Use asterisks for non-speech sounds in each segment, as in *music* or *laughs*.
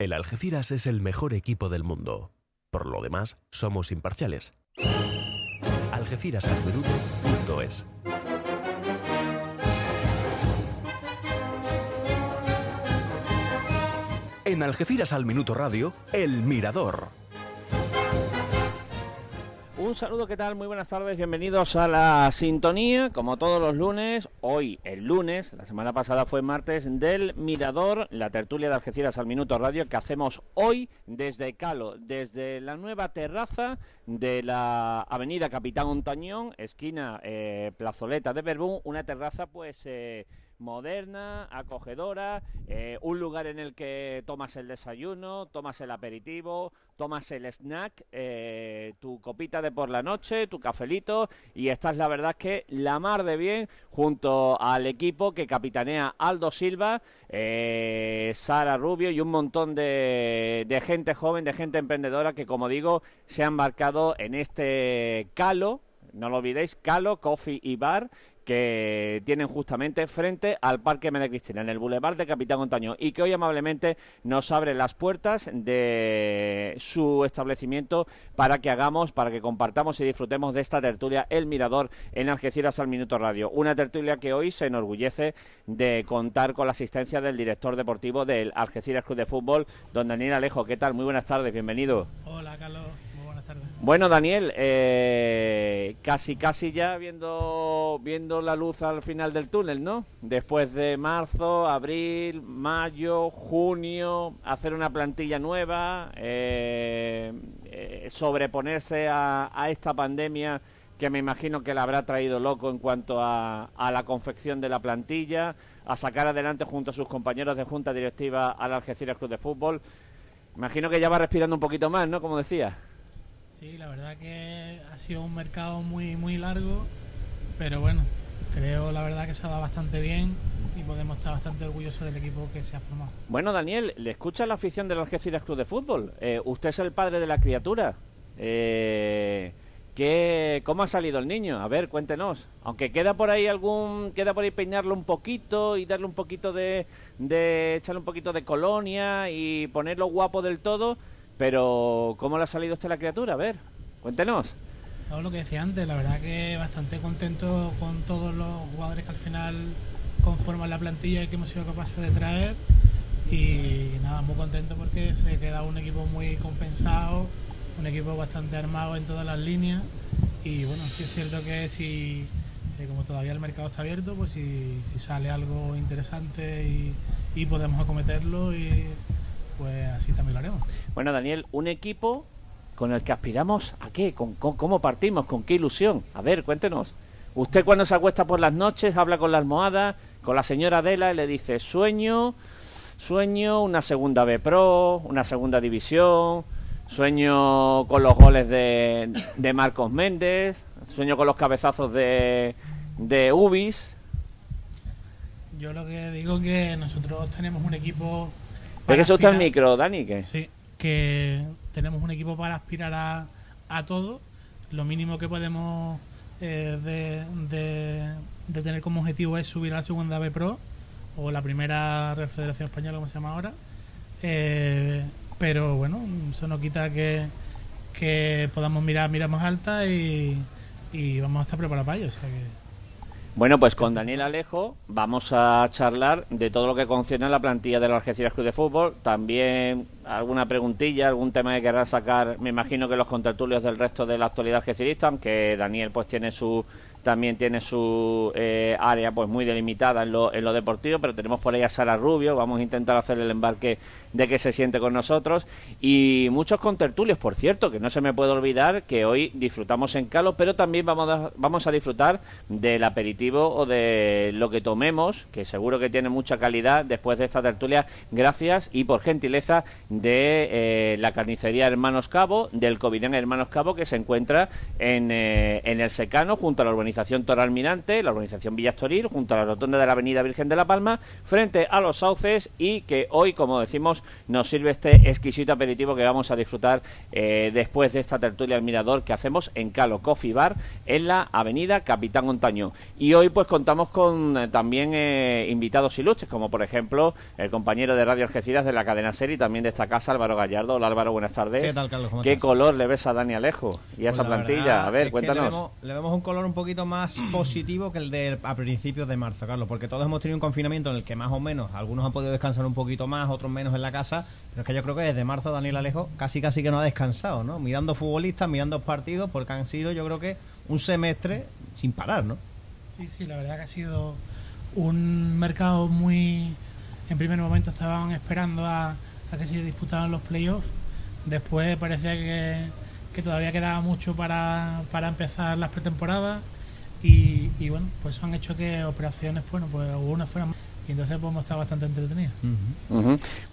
El Algeciras es el mejor equipo del mundo. Por lo demás, somos imparciales. Algeciras.es En Algeciras al Minuto Radio, El Mirador. Un saludo, ¿qué tal? Muy buenas tardes, bienvenidos a la sintonía, como todos los lunes, hoy el lunes, la semana pasada fue martes, del Mirador, la tertulia de Algeciras al Minuto Radio que hacemos hoy desde Calo, desde la nueva terraza de la avenida Capitán Ontañón, esquina eh, Plazoleta de Berbún, una terraza pues... Eh, moderna, acogedora, eh, un lugar en el que tomas el desayuno, tomas el aperitivo, tomas el snack, eh, tu copita de por la noche, tu cafelito y estás la verdad que la mar de bien junto al equipo que capitanea Aldo Silva, eh, Sara Rubio y un montón de, de gente joven, de gente emprendedora que como digo se ha embarcado en este calo no lo olvidéis, Calo Coffee y Bar, que tienen justamente frente al Parque Mena Cristina, en el Boulevard de Capitán Montaño, y que hoy amablemente nos abre las puertas de su establecimiento para que hagamos, para que compartamos y disfrutemos de esta tertulia El Mirador en Algeciras al Minuto Radio. Una tertulia que hoy se enorgullece de contar con la asistencia del director deportivo del Algeciras Club de Fútbol, don Daniel Alejo. ¿Qué tal? Muy buenas tardes, bienvenido. Hola, Carlos. Bueno, Daniel, eh, casi casi ya viendo viendo la luz al final del túnel, ¿no? Después de marzo, abril, mayo, junio, hacer una plantilla nueva, eh, eh, sobreponerse a, esta pandemia que me imagino que la habrá traído loco en cuanto a, a la confección de la plantilla, a sacar adelante junto a sus compañeros de junta directiva al Algeciras Club de Fútbol. Imagino que ya va respirando un poquito más, ¿no? Como decía. Sí, la verdad que ha sido un mercado muy, muy largo, pero bueno, creo la verdad que se ha dado bastante bien y podemos estar bastante orgullosos del equipo que se ha formado. Bueno, Daniel, le escucha la afición del Algeciras Club de Fútbol. Eh, usted es el padre de la criatura. Eh, ¿qué, ¿Cómo ha salido el niño? A ver, cuéntenos. Aunque queda por ahí algún, queda por ahí peinarlo un poquito y darle un poquito de, de echarle un poquito de colonia y ponerlo guapo del todo. Pero, ¿cómo le ha salido usted la criatura? A ver, cuéntenos. Todo lo que decía antes, la verdad que bastante contento con todos los jugadores que al final conforman la plantilla y que hemos sido capaces de traer. Y nada, muy contento porque se queda un equipo muy compensado, un equipo bastante armado en todas las líneas. Y bueno, sí es cierto que si, eh, como todavía el mercado está abierto, pues si, sale algo interesante y podemos acometerlo y pues así también lo haremos. Bueno, Daniel, un equipo con el que aspiramos a qué, ¿Con, cómo partimos, con qué ilusión. A ver, cuéntenos. Usted cuando se acuesta por las noches habla con la almohada, con la señora Adela y le dice sueño, sueño una segunda B Pro, una segunda división, sueño con los goles de, de Marcos Méndez, sueño con los cabezazos de, de Ubis. Yo lo que digo es que nosotros tenemos un equipo ¿Pero eso está el micro, Dani? ¿qué? Sí, que tenemos un equipo para aspirar a, a todo. Lo mínimo que podemos eh, de, de, tener como objetivo es subir a la segunda B Pro o la primera Real Federación Española, como se llama ahora. Eh, pero bueno, eso no quita que, que podamos mirar, mirar más alta y, y vamos a estar preparados para ello. O sea que bueno, pues con Daniel Alejo vamos a charlar de todo lo que concierne a la plantilla de la Algeciras Club de Fútbol. También alguna preguntilla, algún tema que querrá sacar, me imagino que los contertulios del resto de la actualidad algecirista, aunque Daniel pues tiene su también tiene su eh, área pues muy delimitada en lo, en lo deportivo, pero tenemos por ahí a Sara Rubio, vamos a intentar hacer el embarque de que se siente con nosotros. Y muchos contertulios, por cierto, que no se me puede olvidar que hoy disfrutamos en Calo, pero también vamos a, vamos a disfrutar del aperitivo o de lo que tomemos, que seguro que tiene mucha calidad después de esta tertulia, gracias y por gentileza de eh, la carnicería Hermanos Cabo, del Covirán Hermanos Cabo, que se encuentra en, eh, en el Secano junto a la urbanidad urbanización Toralmirante, la urbanización Villastoril, junto a la rotonda de la Avenida Virgen de la Palma, frente a los sauces y que hoy, como decimos, nos sirve este exquisito aperitivo que vamos a disfrutar eh, después de esta tertulia al mirador que hacemos en Calo Coffee Bar en la Avenida Capitán Montaño. Y hoy pues contamos con eh, también eh, invitados ilustres, como por ejemplo el compañero de Radio Algeciras de la cadena serie y también de esta casa, Álvaro Gallardo. Hola Álvaro, buenas tardes. ¿Qué tal, Carlos? ¿Cómo ¿Qué color le ves a Dani Alejo y a Pues esa la plantilla? A ver, cuéntanos. Le vemos, le vemos un color un poquito más *clears throat* positivo que el de a principios de marzo, Carlos, porque todos hemos tenido un confinamiento en el que más o menos algunos han podido descansar un poquito más, otros menos en la casa, pero es que yo creo que desde marzo Daniel Alejo casi casi que no ha descansado, ¿no? Mirando futbolistas, mirando partidos, porque han sido yo creo que un semestre sin parar, ¿no? Sí, sí, la verdad que ha sido un mercado muy... En primer momento estaban esperando a, a que se disputaran los playoffs. Después parecía que, que todavía quedaba mucho para, para empezar las pretemporadas. Y, y bueno, pues eso han hecho que operaciones, bueno, pues algunas fueran... Y entonces pues hemos estado bastante entretenidos.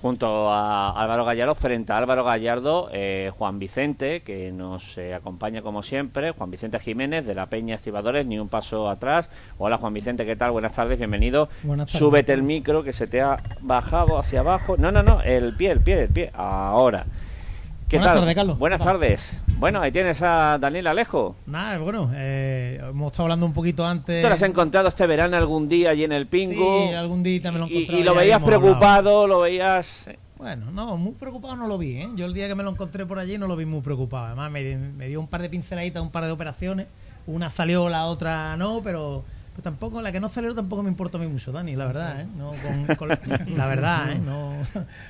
Junto a Álvaro Gallardo, frente a Álvaro Gallardo, eh, Juan Vicente, que nos eh, acompaña como siempre, Juan Vicente Jiménez de la Peña Estibadores, ni un paso atrás. Hola Juan Vicente, ¿qué tal? Buenas tardes, bienvenido. Buenas tardes. Súbete el micro que se te ha bajado hacia abajo. No, no, no, el pie, el pie, el pie. Ahora. ¿Qué Buenas tal? tardes, Carlos. Buenas tardes. Bueno, ahí tienes a Daniel Alejo. Nada, bueno, eh, hemos estado hablando un poquito antes. ¿Tú lo has encontrado este verano algún día allí en el Pingo? Sí, algún día me lo he y, encontrado y lo veías hablado. preocupado, lo veías... Bueno, no, muy preocupado no lo vi, ¿eh? Yo el día que me lo encontré por allí no lo vi muy preocupado. Además, me, me dio un par de pinceladitas, un par de operaciones. Una salió, la otra no, pero pues tampoco, la que no salió tampoco me importa a mí mucho, Dani, la verdad, ¿eh? No, con- con- la verdad, ¿eh? No,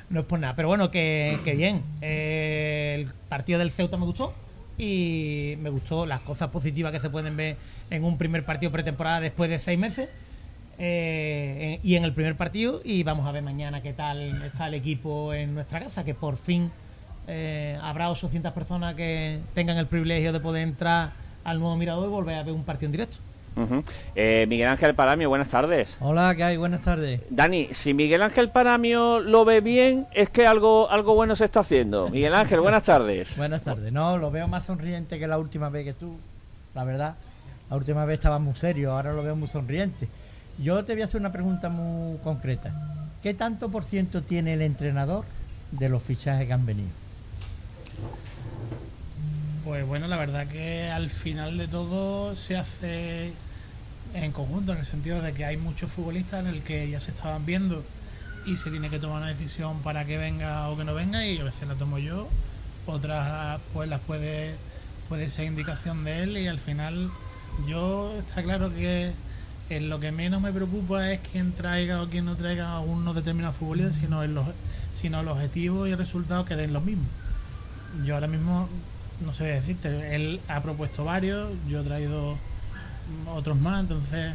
no es por nada. Pero bueno, que, que bien. Eh, el partido del Ceuta me gustó y me gustó las cosas positivas que se pueden ver en un primer partido pretemporada después de seis meses. Eh, y en el primer partido y vamos a ver mañana qué tal está el equipo en nuestra casa, que por fin eh, habrá 800 personas que tengan el privilegio de poder entrar al nuevo mirador y volver a ver un partido en directo. Eh, Miguel Ángel Paramio, buenas tardes. Hola, ¿qué hay? Buenas tardes. Dani, si Miguel Ángel Paramio lo ve bien, es que algo, algo bueno se está haciendo. Miguel Ángel, buenas tardes. *laughs* Buenas tardes. No, lo veo más sonriente que la última vez que tú, la verdad. La última vez estaba muy serio, ahora lo veo muy sonriente. Yo te voy a hacer una pregunta muy concreta. ¿Qué tanto por ciento tiene el entrenador de los fichajes que han venido? Pues bueno, la verdad que al final de todo se hace en conjunto, en el sentido de que hay muchos futbolistas en el que ya se estaban viendo y se tiene que tomar una decisión para que venga o que no venga y a veces la tomo yo, otras pues las puede, puede ser indicación de él y al final yo está claro que en lo que menos me preocupa es quién traiga o quién no traiga a unos determinados futbolistas, sino, en los, sino el objetivo y el resultado que den los mismos. Yo ahora mismo no sé decirte, él ha propuesto varios, yo he traído otros más, entonces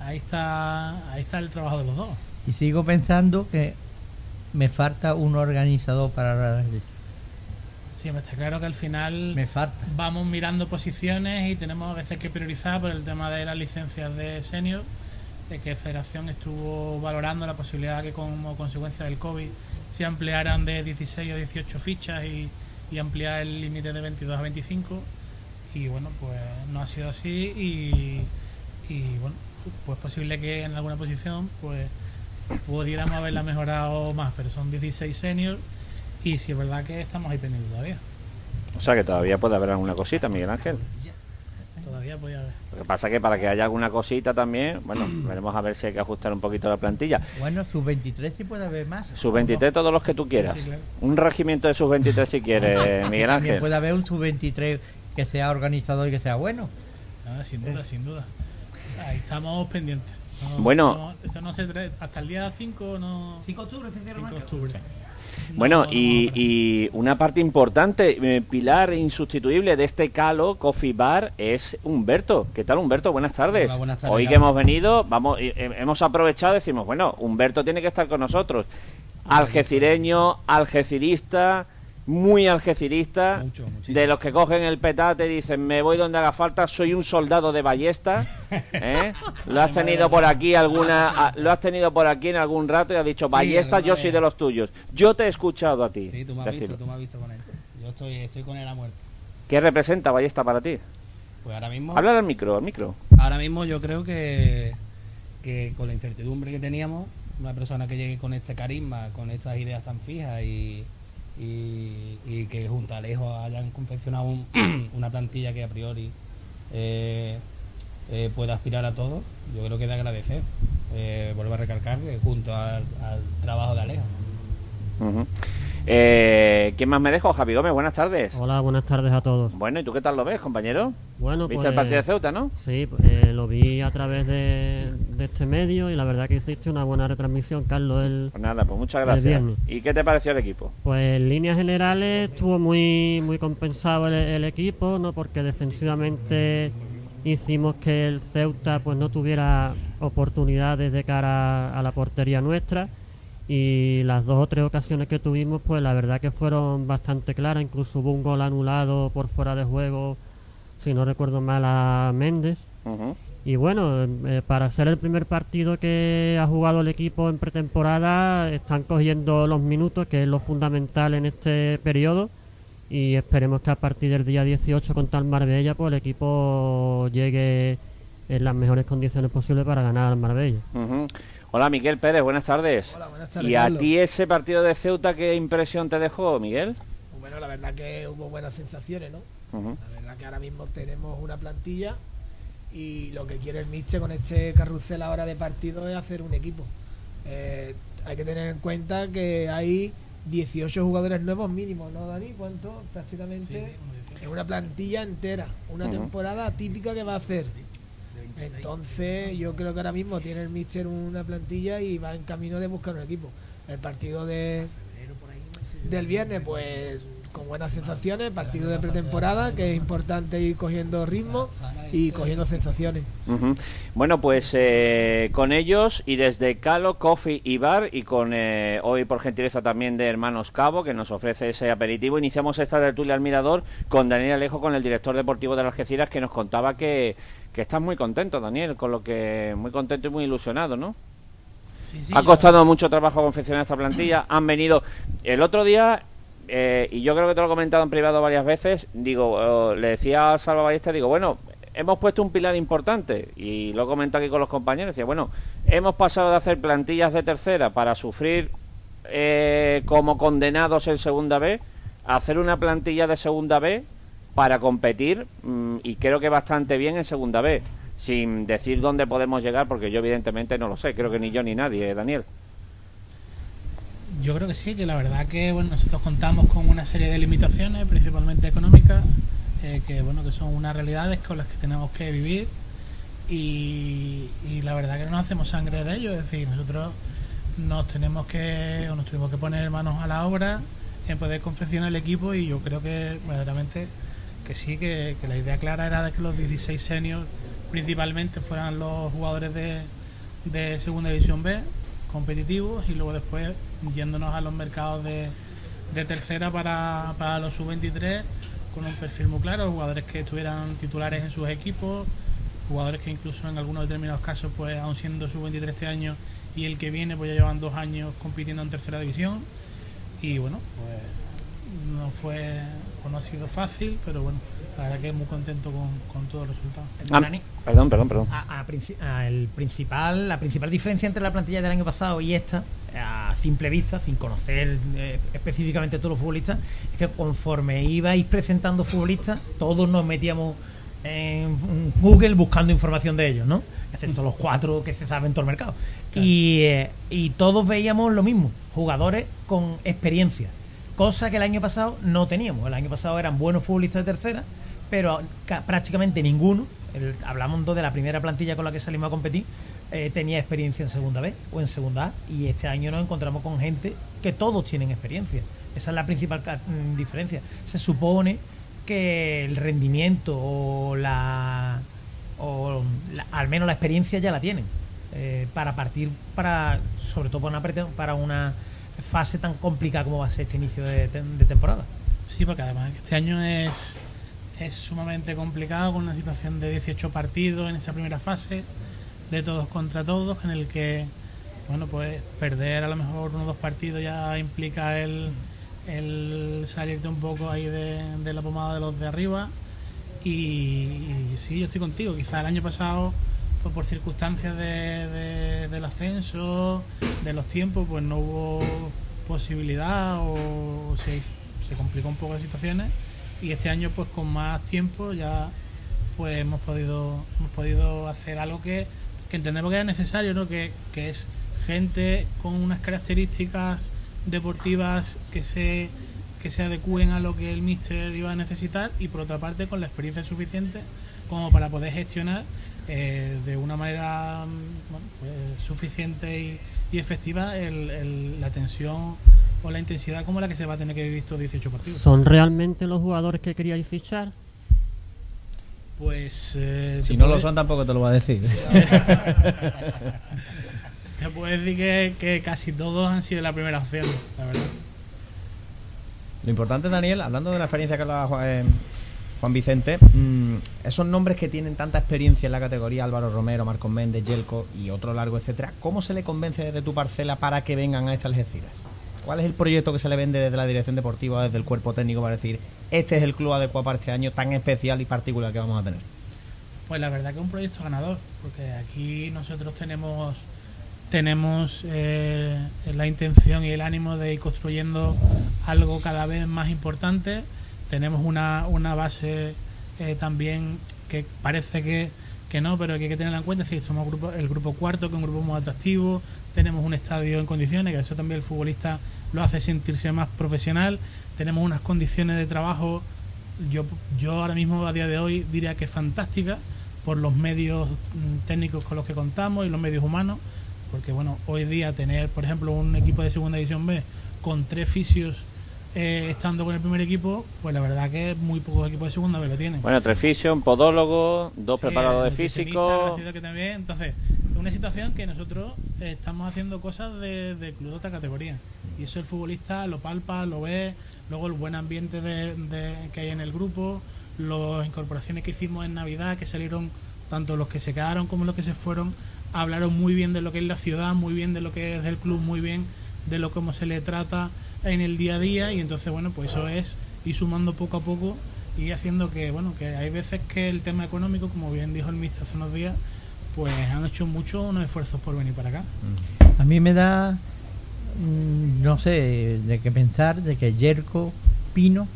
ahí está, ahí está el trabajo de los dos. Y sigo pensando que me falta un organizador para la Sí, me está claro que al final Me falta. vamos mirando posiciones y tenemos a veces que priorizar por el tema de las licencias de senior, de que Federación estuvo valorando la posibilidad que como consecuencia del COVID se ampliaran de 16 a 18 fichas y, y ampliar el límite de 22 a 25 y bueno, pues no ha sido así y, y bueno, pues posible que en alguna posición pues pudiéramos haberla mejorado más, pero son 16 senior y si es verdad que estamos ahí pendientes todavía. O sea que todavía puede haber alguna cosita, Miguel Ángel. Todavía podía haber. Lo que pasa que para que haya alguna cosita también, bueno, *clears throat* veremos a ver si hay que ajustar un poquito la plantilla. Bueno, sus 23 sí puede haber más. Sub 23 todos los que tú quieras. Sí, sí, claro. Un regimiento de sub 23 si quieres, *laughs* Miguel También Ángel. puede haber un sub 23 que sea organizador y que sea bueno. Ah, sin duda, sin duda. Ahí estamos pendientes. No, Bueno. no, esto no se trae- hasta el día 5 no. 5 de octubre, 5 de octubre. Bueno, No, y, no, y una parte importante, eh, pilar insustituible de este Calo Coffee Bar es Humberto. ¿Qué tal, Humberto? Buenas tardes. Hola, buenas tardes, Hoy que hemos venido, vamos, y, eh, hemos aprovechado, decimos, bueno, Humberto tiene que estar con nosotros. Algecireño, algecirista, muy algecirista, Mucho, de los que cogen el petate y dicen, me voy donde haga falta, soy un soldado de ballesta. *laughs* ¿eh? Lo has tenido por aquí alguna, a- lo has tenido por aquí en algún rato y has dicho, ballesta, yo soy de los tuyos. Yo te he escuchado a ti. Sí, tú me has visto, tú me has visto con él. Yo estoy, estoy con él a muerte. ¿Qué representa ballesta para ti? Pues ahora mismo, Habla al micro, al micro. ahora mismo yo creo que, que con la incertidumbre que teníamos, una persona que llegue con este carisma, con estas ideas tan fijas y, y, que junto a Alejo hayan confeccionado un- *clears throat* una plantilla que a priori eh, eh, pueda aspirar a todo, yo creo que de agradecer. Eh, vuelvo a recalcar junto al, trabajo de Alejo. Eh, ¿Quién más me dejo? Javi Gómez, buenas tardes. Hola, buenas tardes a todos. Bueno, ¿y tú qué tal lo ves, compañero? Bueno, ¿Viste pues, el partido de Ceuta, no? Sí, eh, lo vi a través de, de este medio y la verdad que hiciste una buena retransmisión, Carlos. El, Pues nada, pues muchas gracias. ¿Y qué te pareció el equipo? pues en líneas generales estuvo muy muy compensado el, el equipo, no porque defensivamente hicimos que el Ceuta pues no tuviera oportunidades de cara a la portería nuestra y las dos o tres ocasiones que tuvimos pues la verdad que fueron bastante claras, incluso hubo un gol anulado por fuera de juego, si no recuerdo mal a Méndez. Y bueno, eh, para ser el primer partido que ha jugado el equipo en pretemporada, están cogiendo los minutos, que es lo fundamental en este periodo. Y esperemos que a partir del día 18 contra el Marbella, pues el equipo llegue en las mejores condiciones posibles para ganar al Marbella. Ujú. Hola, Miguel Pérez, buenas tardes. Hola, buenas tardes, ¿Y a ti ese partido de Ceuta qué impresión te dejó, Miguel? Bueno, la verdad que hubo buenas sensaciones, ¿no? La verdad que ahora mismo tenemos una plantilla y lo que quiere el Miche con este carrusel ahora de partido es hacer un equipo. Eh, hay que tener en cuenta que hay 18 jugadores nuevos mínimos, ¿no, Dani? ¿Cuánto? Prácticamente es una plantilla entera, una temporada típica que va a hacer. Entonces, yo creo que ahora mismo tiene el Mister una plantilla y va en camino de buscar un equipo. El partido de del viernes, pues con buenas sensaciones, partido de pretemporada, que es importante ir cogiendo ritmo y cogiendo sensaciones. Bueno, pues eh, con ellos y desde Calo, Coffee y Bar y con eh, hoy por gentileza también de Hermanos Cabo que nos ofrece ese aperitivo, iniciamos esta tertulia al Mirador con Daniel Alejo, con el director deportivo de las Algeciras que nos contaba que, que estás muy contento, Daniel, con lo que muy contento y muy ilusionado, ¿no? Sí, sí, ha yo- costado mucho trabajo confeccionar esta plantilla. Han venido el otro día, eh, y yo creo que te lo he comentado en privado varias veces. Digo, le decía a Salva Ballesta, digo, bueno, hemos puesto un pilar importante, y lo he comentado aquí con los compañeros. Decía, bueno, hemos pasado de hacer plantillas de tercera para sufrir eh, como condenados en segunda B, a hacer una plantilla de segunda B para competir, mm, y creo que bastante bien en segunda B. Sin decir dónde podemos llegar, porque yo evidentemente no lo sé, creo que ni yo ni nadie, eh, Daniel. Yo creo que sí, que la verdad que bueno nosotros contamos con una serie de limitaciones, principalmente económicas, eh, que bueno que son unas realidades con las que tenemos que vivir y, la verdad que no nos hacemos sangre de ello, es decir, nosotros nos tenemos que o nos tuvimos que poner manos a la obra en poder confeccionar el equipo y yo creo que verdaderamente que sí, que, que la idea clara era de que los 16 seniors principalmente fueran los jugadores de, de segunda división B competitivos y luego después yéndonos a los mercados de, de tercera para, para los sub-23 con un perfil muy claro, jugadores que estuvieran titulares en sus equipos, jugadores que incluso en algunos determinados casos, pues aún siendo sub-23 este año y el que viene, pues ya llevan dos años compitiendo en tercera división. Y bueno, pues no fue, pues no ha sido fácil, pero bueno, la verdad que muy contento con, con todos los resultados. Ah, Dani, perdón, perdón, perdón. a- a princi- a el principal, la principal diferencia entre la plantilla del año pasado y esta, a simple vista, sin conocer eh, específicamente todos los futbolistas, es que conforme ibais presentando futbolistas, todos nos metíamos en Google buscando información de ellos, ¿no? Excepto los cuatro que se saben en todo el mercado. Y, eh, y todos veíamos lo mismo, jugadores con experiencia, cosa que el año pasado no teníamos. El año pasado eran buenos futbolistas de tercera, pero ca- prácticamente ninguno, el- hablamos de la primera plantilla con la que salimos a competir, eh, tenía experiencia en segunda B o en segunda A. Y este año nos encontramos con gente que todos tienen experiencia. Esa es la principal mm, diferencia. Se supone que el rendimiento o la o la- al menos la experiencia ya la tienen eh, para partir para sobre todo para una, para una fase tan complicada como va a ser este inicio de, de temporada. Sí, porque además este año es, es sumamente complicado con una situación de 18 partidos en esa primera fase, de todos contra todos, en el que, bueno, pues perder a lo mejor uno o dos partidos ya implica el, el salirte un poco ahí de, de la pomada de los de arriba. Y, y sí, yo estoy contigo. Quizá el año pasado, pues por circunstancias de, de- del ascenso, de los tiempos, pues no hubo posibilidad o se, se complicó un poco las situaciones. Y este año, pues con más tiempo, ya pues hemos podido hemos podido hacer algo que, que entendemos que era necesario, ¿no? Que, que es gente con unas características deportivas que se que se adecúen a lo que el míster iba a necesitar y por otra parte con la experiencia suficiente como para poder gestionar eh, de una manera mm, bueno, pues, suficiente y, y efectiva el- el- la tensión o la intensidad como la que se va a tener que vivir estos 18 partidos. ¿Son realmente los jugadores que queríais fichar? Pues eh, Si no lo son, tampoco te lo voy a decir. *laughs* Te puedo decir que, que casi todos han sido la primera opción, la verdad. Lo importante, Daniel, hablando de la experiencia que hablaba Juan, eh, Juan Vicente, mm, esos nombres que tienen tanta experiencia en la categoría, Álvaro Romero, Marcos Méndez, Yelko y otro largo, etcétera, ¿cómo se le convence desde tu parcela para que vengan a estas Algeciras? ¿Cuál es el proyecto que se le vende desde la dirección deportiva, desde el cuerpo técnico para decir, este es el club adecuado para este año tan especial y particular que vamos a tener? Pues la verdad que es un proyecto ganador, porque aquí nosotros tenemos tenemos eh, la intención y el ánimo de ir construyendo algo cada vez más importante. Tenemos una, una base eh, también que parece que, que no, pero que hay que tenerla en cuenta. Decir, somos grupo, el grupo cuarto, que es un grupo muy atractivo. Tenemos un estadio en condiciones, que eso también el futbolista lo hace sentirse más profesional. Tenemos unas condiciones de trabajo yo, yo ahora mismo a día de hoy diría que es fantástica por los medios mm, técnicos con los que contamos y los medios humanos, porque bueno, hoy día tener, por ejemplo, un equipo de segunda división B con tres fisios eh, estando con el primer equipo, pues la verdad que muy pocos equipos de segunda B lo tienen. Bueno, tres fisios, podólogo, dos Sí, preparadores físicos. que. Entonces, es una situación que nosotros eh, estamos haciendo cosas de, de club de otra categoría. Y eso el futbolista lo palpa, lo ve, luego el buen ambiente de, de- que hay en el grupo, las incorporaciones que hicimos en Navidad, que salieron tanto los que se quedaron como los que se fueron, hablaron muy bien de lo que es la ciudad, muy bien de lo que es del club, muy bien de lo cómo se le trata en el día a día y entonces bueno pues eso es ir sumando poco a poco y haciendo que bueno que hay veces que el tema económico como bien dijo el mister hace unos días pues han hecho mucho unos esfuerzos por venir para acá A mí me da, mm, no sé, de qué pensar de que Yerko Pino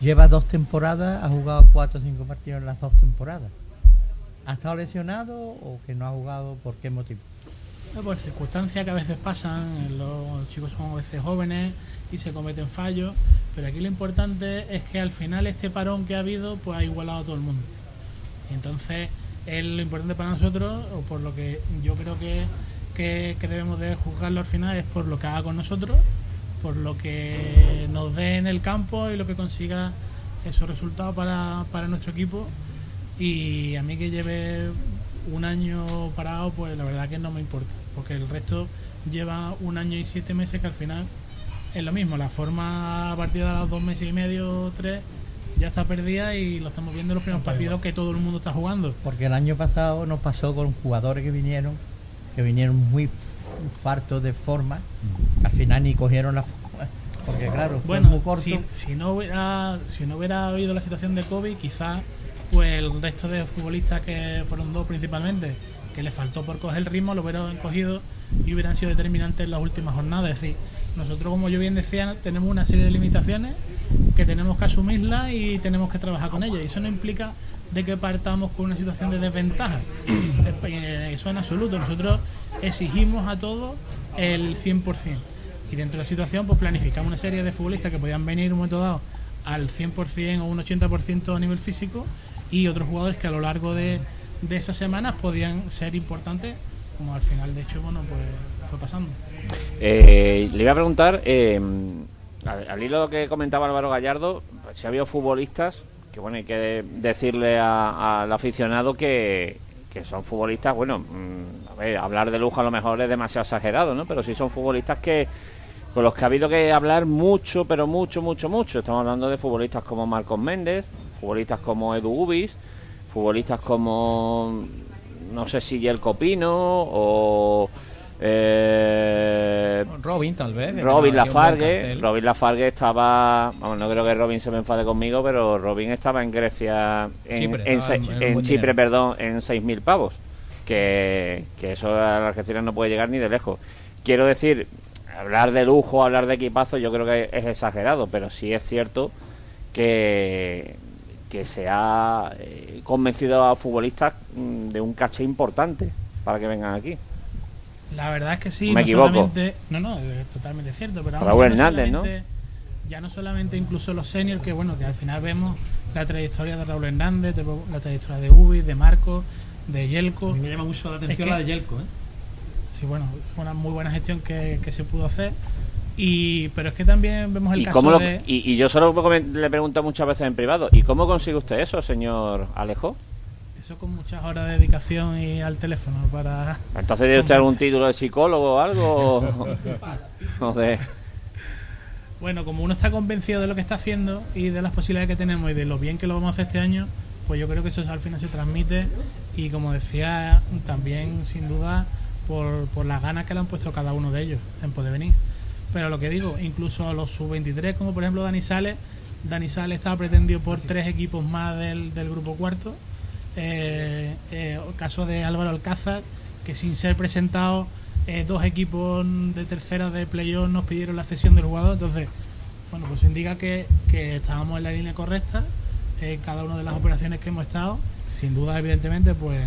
lleva dos temporadas, ha jugado cuatro o cinco partidos en las dos temporadas. ¿Ha estado lesionado o que no ha jugado? ¿Por qué motivo? Por circunstancias que a veces pasan eh, los chicos son a veces jóvenes y se cometen fallos pero aquí lo importante es que al final este parón que ha habido pues ha igualado a todo el mundo. Entonces es lo importante para nosotros o por lo que yo creo que, que, que debemos de juzgarlo al final es por lo que haga con nosotros por lo que nos dé en el campo y lo que consiga esos resultados para, para nuestro equipo. Y a mí que lleve un año parado, pues la verdad que no me importa, porque el resto lleva un año y siete meses que al final es lo mismo, la forma a partir de los dos meses y medio, tres, ya está perdida y lo estamos viendo en los primeros partidos que todo el mundo está jugando. Porque el año pasado nos pasó con jugadores que vinieron, que vinieron muy fartos de forma, que al final ni cogieron la forma. Porque claro, fue muy Bueno, corto. si, si no hubiera, si no hubiera habido la situación de COVID, quizás pues el resto de futbolistas que fueron dos principalmente, que les faltó por coger el ritmo, lo hubieran cogido y hubieran sido determinantes en las últimas jornadas. Es decir, nosotros, como yo bien decía, tenemos una serie de limitaciones que tenemos que asumirlas y tenemos que trabajar con ellas. Y eso no implica de que partamos con una situación de desventaja. *clears throat* Eh, Eso en absoluto. Nosotros exigimos a todos el 100%. Y dentro de la situación, pues planificamos una serie de futbolistas que podían venir en un momento dado al 100% o un 80% a nivel físico y otros jugadores que a lo largo de, de esas semanas podían ser importantes, como al final, de hecho, bueno, pues fue pasando. Eh, le iba a preguntar, eh, al, de lo que comentaba Álvaro Gallardo, pues, si ha habido futbolistas, que bueno, hay que decirle al aficionado que, que son futbolistas, bueno, mm, a ver, hablar de lujo a lo mejor es demasiado exagerado, ¿no? Pero sí son futbolistas que con los que ha habido que hablar mucho, pero mucho, mucho, mucho. Estamos hablando de futbolistas como Marcos Méndez, futbolistas como Edu Ubis, futbolistas como, no sé si Yelko Pino o Eh, Robin, tal vez. Robin Lafargue. Robin Lafargue estaba, vamos, no creo que Robin se me enfade conmigo, pero Robin estaba en Grecia, en, Chipre, en, en- en Chipre, perdón, en 6.000 pavos, que, que eso a la Algeciras no puede llegar ni de lejos. Quiero decir, hablar de lujo, hablar de equipazo, yo creo que es exagerado, pero sí es cierto que, que se ha eh, convencido a futbolistas mm, de un caché importante para que vengan aquí. La verdad es que sí. Me no equivoco. solamente- no, no, es totalmente cierto. Pero Raúl Hernández, ¿no? solamente- Ya no solamente incluso los seniors, que bueno, que al final vemos la trayectoria de Raúl Hernández, de- la trayectoria de Ubi, de Marco, de Yelko. A mí me llama mucho la atención Es que- la de Yelko, ¿eh? Sí, bueno, fue una muy buena gestión que, que se pudo hacer. Y, pero es que también vemos el ¿Y, caso cómo lo- de... y, y yo solo le pregunto muchas veces en privado, ¿y cómo consigue usted eso, señor Alejo? Eso con muchas horas de dedicación y al teléfono para... Entonces tiene usted algún título de psicólogo o algo, o, o de... Bueno, como uno está convencido de lo que está haciendo y de las posibilidades que tenemos y de lo bien que lo vamos a hacer este año, pues yo creo que eso al final se transmite y como decía, también sin duda por, por las ganas que le han puesto cada uno de ellos en poder venir. Pero lo que digo, incluso a los sub-23, como por ejemplo Dani Sales, Dani Sales estaba pretendido por tres equipos más del, del grupo cuarto. Eh, eh, el caso de Álvaro Alcázar, que sin ser presentado, eh, dos equipos de tercera de playoff nos pidieron la cesión del jugador. Entonces, bueno, pues indica que, que estábamos en la línea correcta en cada una de las operaciones que hemos estado. Sin duda, evidentemente, pues,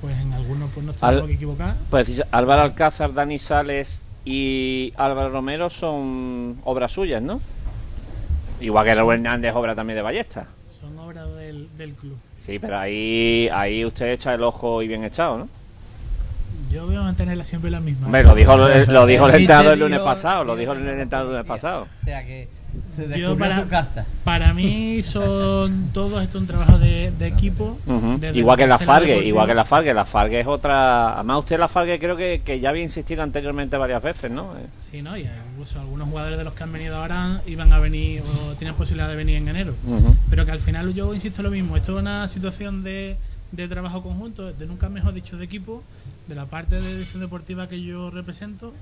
pues en algunos pues nos tenemos Al- que equivocar. Pues Álvaro Alcázar, Dani Sales y Álvaro Romero son obras suyas, ¿no? Igual que Raúl Hernández, obra también de Ballesta. Son obras del, del club. Sí, pero ahí, ahí usted echa el ojo y bien echado, ¿no? Yo voy a mantenerla siempre la misma. Hombre, lo dijo, lo dijo el *laughs* entrenador el lunes pasado, lo dijo el entrenador el lunes pasado. O sea que se Yo descubrió para- su carta. Para mí son *laughs* todos esto un trabajo de, de equipo. Igual que la Fargue, igual que la Fargue, la Fargue es otra. Además, usted la Fargue creo que, que ya había insistido anteriormente varias veces, ¿no? Eh, Sí, ¿no? Y incluso algunos jugadores de los que han venido ahora iban a venir o tienen posibilidad de venir en enero. Pero que al final yo insisto lo mismo, esto es una situación de, de trabajo conjunto, de nunca mejor dicho de equipo, de la parte de dirección deportiva que yo represento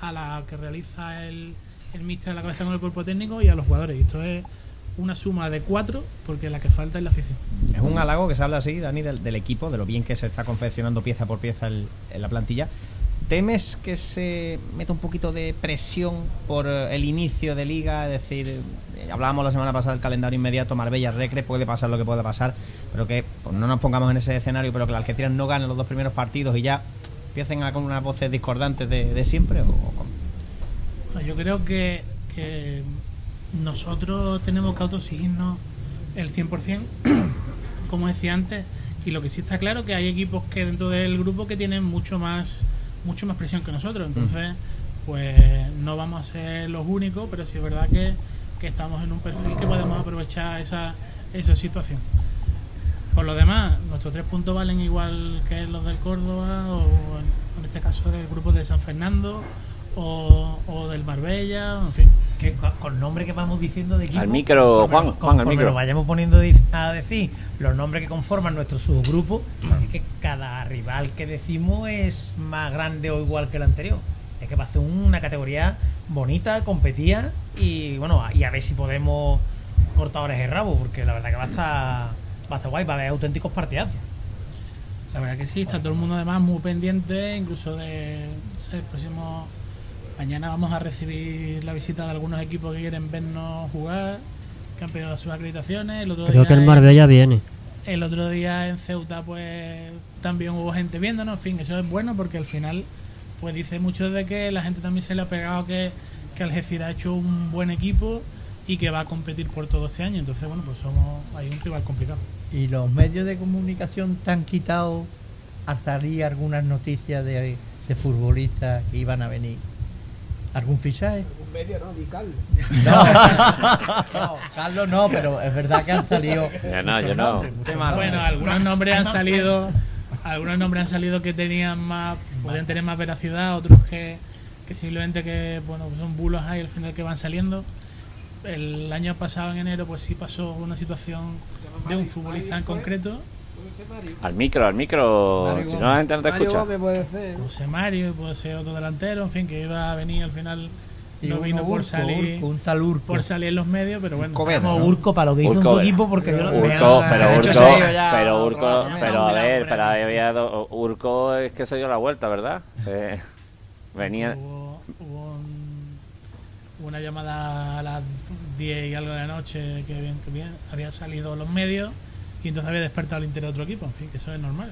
a la que realiza el, el míster a la cabeza con el cuerpo técnico y a los jugadores. Y esto es una suma de cuatro porque la que falta es la afición. Es un halago que se habla así, Dani, del, del equipo, de lo bien que se está confeccionando pieza por pieza el- en la plantilla. ¿Temes que se meta un poquito de presión por eh, el inicio de liga? Es decir, eh, hablábamos la semana pasada del calendario inmediato, Marbella-Recre, puede pasar lo que pueda pasar, pero que pues, no nos pongamos en ese escenario, pero que la Algeciras no gane los dos primeros partidos y ya empiecen a con unas voces discordantes de, siempre. ¿o, o Yo creo que, que nosotros tenemos que autoexigirnos el 100%, *clears throat* como decía antes, y lo que sí está claro que hay equipos que dentro del grupo que tienen mucho más mucho más presión que nosotros, entonces pues no vamos a ser los únicos, pero sí es verdad que, que estamos en un perfil que podemos aprovechar esa, esa situación. Por lo demás, nuestros tres puntos valen igual que los del Córdoba o en, en este caso del grupo de San Fernando o, o del Marbella, en fin. Que con, con nombre que vamos diciendo de equipo. Al micro, conforme- Juan, Juan, al micro. nos vayamos poniendo a decir los nombres que conforman nuestro subgrupo, es que cada rival que decimos es más grande o igual que el anterior. Es que va a ser una categoría bonita, competida y bueno, y a ver si podemos cortar orejas de rabo, porque la verdad que va a estar, va a estar guay, va a haber auténticos partidazos. La verdad que sí, está todo el mundo además muy pendiente, incluso de no sé, el próximo mañana vamos a recibir la visita de algunos equipos que quieren vernos jugar, que han pedido sus acreditaciones. El otro Creo día que el en- Marbella viene. El otro día en Ceuta, pues también hubo gente viéndonos. En fin, eso es bueno porque al final, pues dice mucho de que la gente también se le ha pegado que, que Algeciras ha hecho un buen equipo y que va a competir por todo este año. Entonces, bueno, pues somos hay un rival complicado. ¿Y los medios de comunicación te han quitado al salir algunas noticias de, de futbolistas que iban a venir? ¿Algún fichaje? Un medio radical. No, *laughs* no, Carlos no, pero es verdad que han salido. Yo no, yo no. nombres. Bueno, algunos nombres han salido, algunos nombres han salido que tenían más, podían tener más veracidad, otros que, que simplemente que, bueno, son bulos ahí al final que van saliendo. El año pasado en enero, pues sí pasó una situación de un futbolista en concreto Al micro, al micro. Mario si no, la gente no te Mario escucha. Gómez puede ser. Puede ser Mario, puede ser otro delantero, en fin, que iba a venir al final. Y no vino por salir, Urco, un tal Urco. por salir en los medios, pero bueno. Urco Veda, Como ¿no? Urco para lo que hizo en Urco su Veda. equipo, porque yo lo Urco, veo- pero de Urco, ya pero a Urco, pero a ver, pero había do- Urco es que se dio la vuelta, ¿verdad? Se venía, Hubo, hubo un- una llamada a las 10 y algo de la noche que, habían- que habían, había salido los medios y entonces había despertado el interés de otro equipo. En fin, que eso es normal.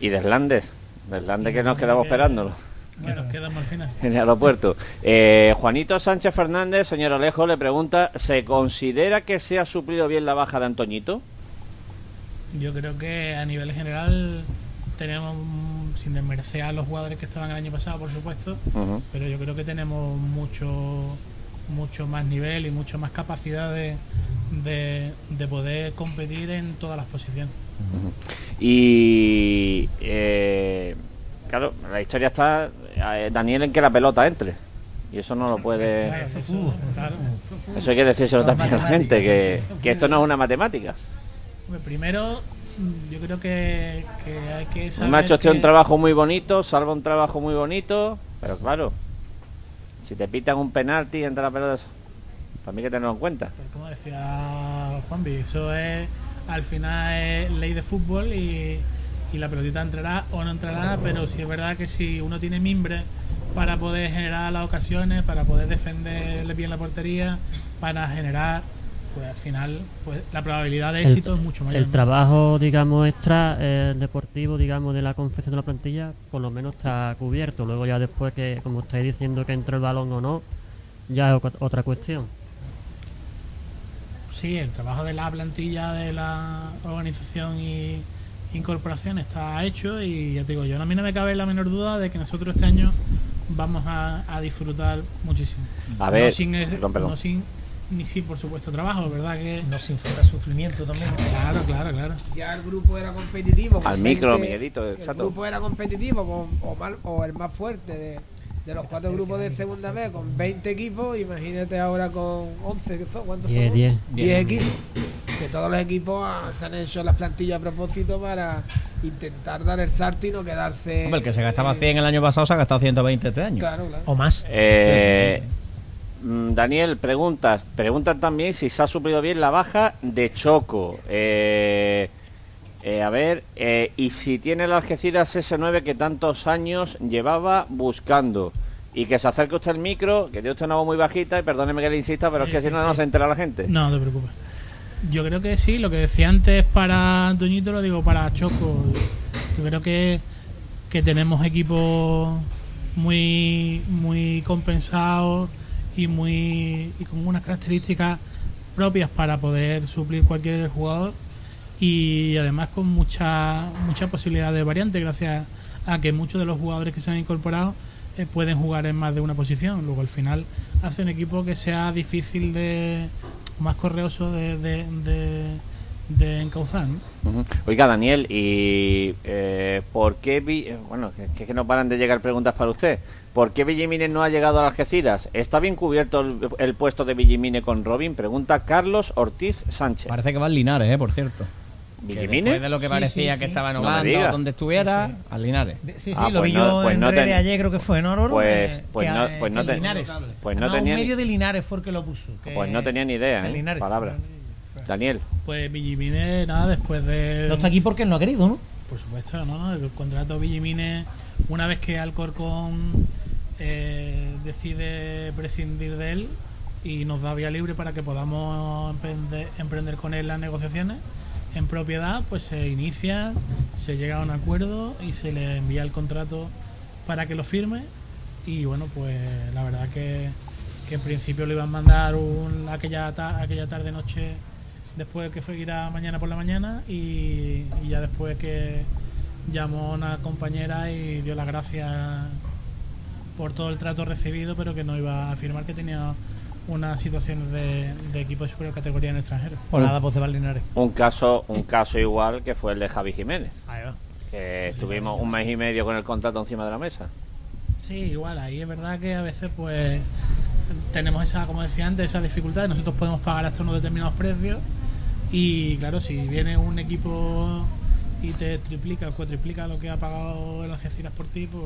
y Deslandes, Deslandes que nos quedamos esperándolo Bueno, nos quedamos al final. *laughs* en el aeropuerto. Eh, Juanito Sánchez Fernández, señor Alejo, le pregunta, ¿se considera que se ha suplido bien la baja de Antoñito? Yo creo que a nivel general tenemos, sin desmerecer a los jugadores que estaban el año pasado, por supuesto, pero yo creo que tenemos mucho mucho más nivel y mucho más capacidad de, de, de poder competir en todas las posiciones. Y eh, claro, la historia está eh, Daniel en que la pelota entre. Y eso no lo puede. Eso, hay que decírselo también a la gente, que, que esto no es una matemática. Primero, mm, yo creo que, que hay que saber. Me ha hecho usted que- un trabajo muy bonito, salva un trabajo muy bonito, pero claro, si te pitan un penalti entre la pelota, también hay que tenerlo en cuenta. Pues como decía Juanvi, eso es al final es ley de fútbol y, la pelotita entrará o no entrará, pero sí es verdad que si uno tiene mimbre para poder generar las ocasiones, para poder defenderle bien la portería, para generar, pues al final pues la probabilidad de El- éxito es mucho mayor. El trabajo, digamos, extra eh, deportivo, digamos, de la confección de la plantilla, por lo menos está cubierto. Luego ya después que, como estáis diciendo, que entre el balón o no, ya es otra cuestión. Sí, el trabajo de la plantilla de la organización y incorporación está hecho y ya te digo, yo a mí no me cabe la menor duda de que nosotros este año vamos a, a disfrutar muchísimo. A ver, no sin, perdón, perdón. no sin ni sin por supuesto trabajo, ¿verdad? Que No sin falta de sufrimiento también. claro, claro, claro. Ya el grupo era competitivo. Al micro, 20 Miguelito, El exacto. grupo era competitivo con, o, mal- o el más fuerte de, de los cuatro grupos de segunda vez con 20 equipos. Imagínate ahora con 11. ¿qué son? ¿Cuántos 10, somos? 10. 10 equipos. Que todos los equipos se han hecho las plantillas a propósito para intentar dar el salto y no quedarse. Hombre, el que se gastaba eh, 100 el año pasado se ha gastado 120 este año. Claro, claro. O más. Eh, mm, Daniel, preguntas. Preguntan también si se ha suplido bien la baja de Choco. Eh, eh, a ver, eh, y si tiene el Algeciras S9 que tantos años llevaba buscando. Y que se acerque usted al micro, que tiene usted una voz muy bajita, y perdóneme que le insista, pero Sí, es que si no, sí. no se entera la gente. No te preocupes. Yo creo que sí, lo que decía antes para Antoñito lo digo para Choco. Yo creo que, que tenemos equipos muy muy compensados y muy y con unas características propias para poder suplir cualquier jugador y además con mucha mucha posibilidad de variante gracias a que muchos de los jugadores que se han incorporado eh, pueden jugar en más de una posición. Luego al final hace un equipo que sea difícil de más correoso de, de, de, de encauzar. Oiga, Daniel, ¿y eh, por qué, Vi- eh, bueno, que, que- no paran de llegar preguntas para usted, ¿por qué Villimine no ha llegado a Algeciras? ¿Está bien cubierto el, el puesto de Villimine con Robin? Pregunta Carlos Ortiz Sánchez. Parece que va al Linares, eh, por cierto. ¿Villimine? Después de lo que Sí, parecía sí, que sí. estaba en No donde estuviera, al Linares. De- Sí, sí, Ah, lo pues vi no- yo pues en no redes ten- ayer, creo que fue en Oro. Pues- pues no- pues no en ten- Linares. pues no tenía medio de Linares fue el que lo puso. que- Pues no tenía ni idea, en ¿eh? Linares. Palabra. Daniel, Pues Villimine, nada, después de... No está aquí porque él no ha querido, ¿no? Por supuesto, no, no, el contrato Villimine, una vez que Alcorcón eh, decide prescindir de él y nos da vía libre para que podamos emprender, emprender con él las negociaciones en propiedad, pues se inicia, se llega a un acuerdo y se le envía el contrato para que lo firme y bueno, pues la verdad que, que en principio le iban a mandar un, aquella, ta- aquella tarde noche después que fue ir a mañana por la mañana y, y ya después que llamó a una compañera y dio las gracias por todo el trato recibido, pero que no iba a afirmar que tenía unas situaciones de, de equipo de superior categoría en el extranjero. Nada, pues de Val Linares. un caso, un caso igual que fue el de Javi Jiménez, Ahí va. que estuvimos un mes y medio con el contrato encima de la mesa. Sí, igual, ahí es verdad que a veces pues tenemos esa, como decía antes, esa dificultad, nosotros podemos pagar hasta unos determinados precios Y claro, si viene un equipo y te triplica o cuatriplica lo que ha pagado el Algeciras por ti, pues.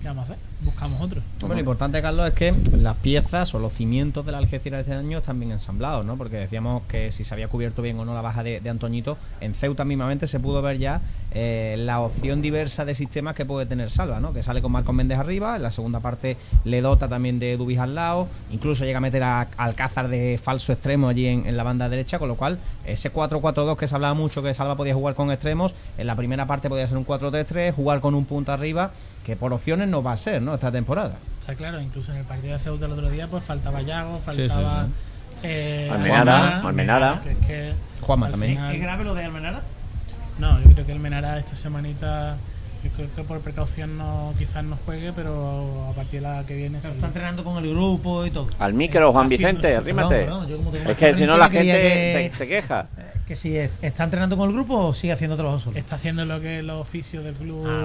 ¿Qué vamos a hacer? Buscamos otro. Bueno, lo importante, Carlos, es que las piezas o los cimientos de la Algeciras de este año están bien ensamblados, ¿no? Porque decíamos que si se había cubierto bien o no la baja de, de Antoñito, en Ceuta mismamente se pudo ver ya eh, la opción diversa de sistemas que puede tener Salva, ¿no? Que sale con Marcos Méndez arriba, en la segunda parte le dota también de Dubis al lado, incluso llega a meter a Alcázar de falso extremo allí en, en la banda derecha, con lo cual ese 4-4-2 que se hablaba mucho que Salva podía jugar con extremos, en la primera parte podía ser un 4-3-3, jugar con un punto arriba, que por opciones no va a ser, ¿no? Esta temporada. Está claro, incluso en el partido de Ceuta el otro día, pues faltaba Yago, Sí, sí, faltaba. sí. eh, Almenara, Almenara. que es que Juanma al también. final- ¿Es grave lo de Almenara? No, yo creo que el Menara esta semanita, yo creo que por precaución no quizás no juegue, pero a partir de la que viene Pero sí. está entrenando con el grupo y todo. Al micro, Juan Vicente, arrímate. Perdón, perdón, yo como tengo Es que si no la gente que- te- se queja. eh, Que si es- está entrenando con el grupo o sigue haciendo trabajo solo. Está haciendo lo que los oficios del club Ah.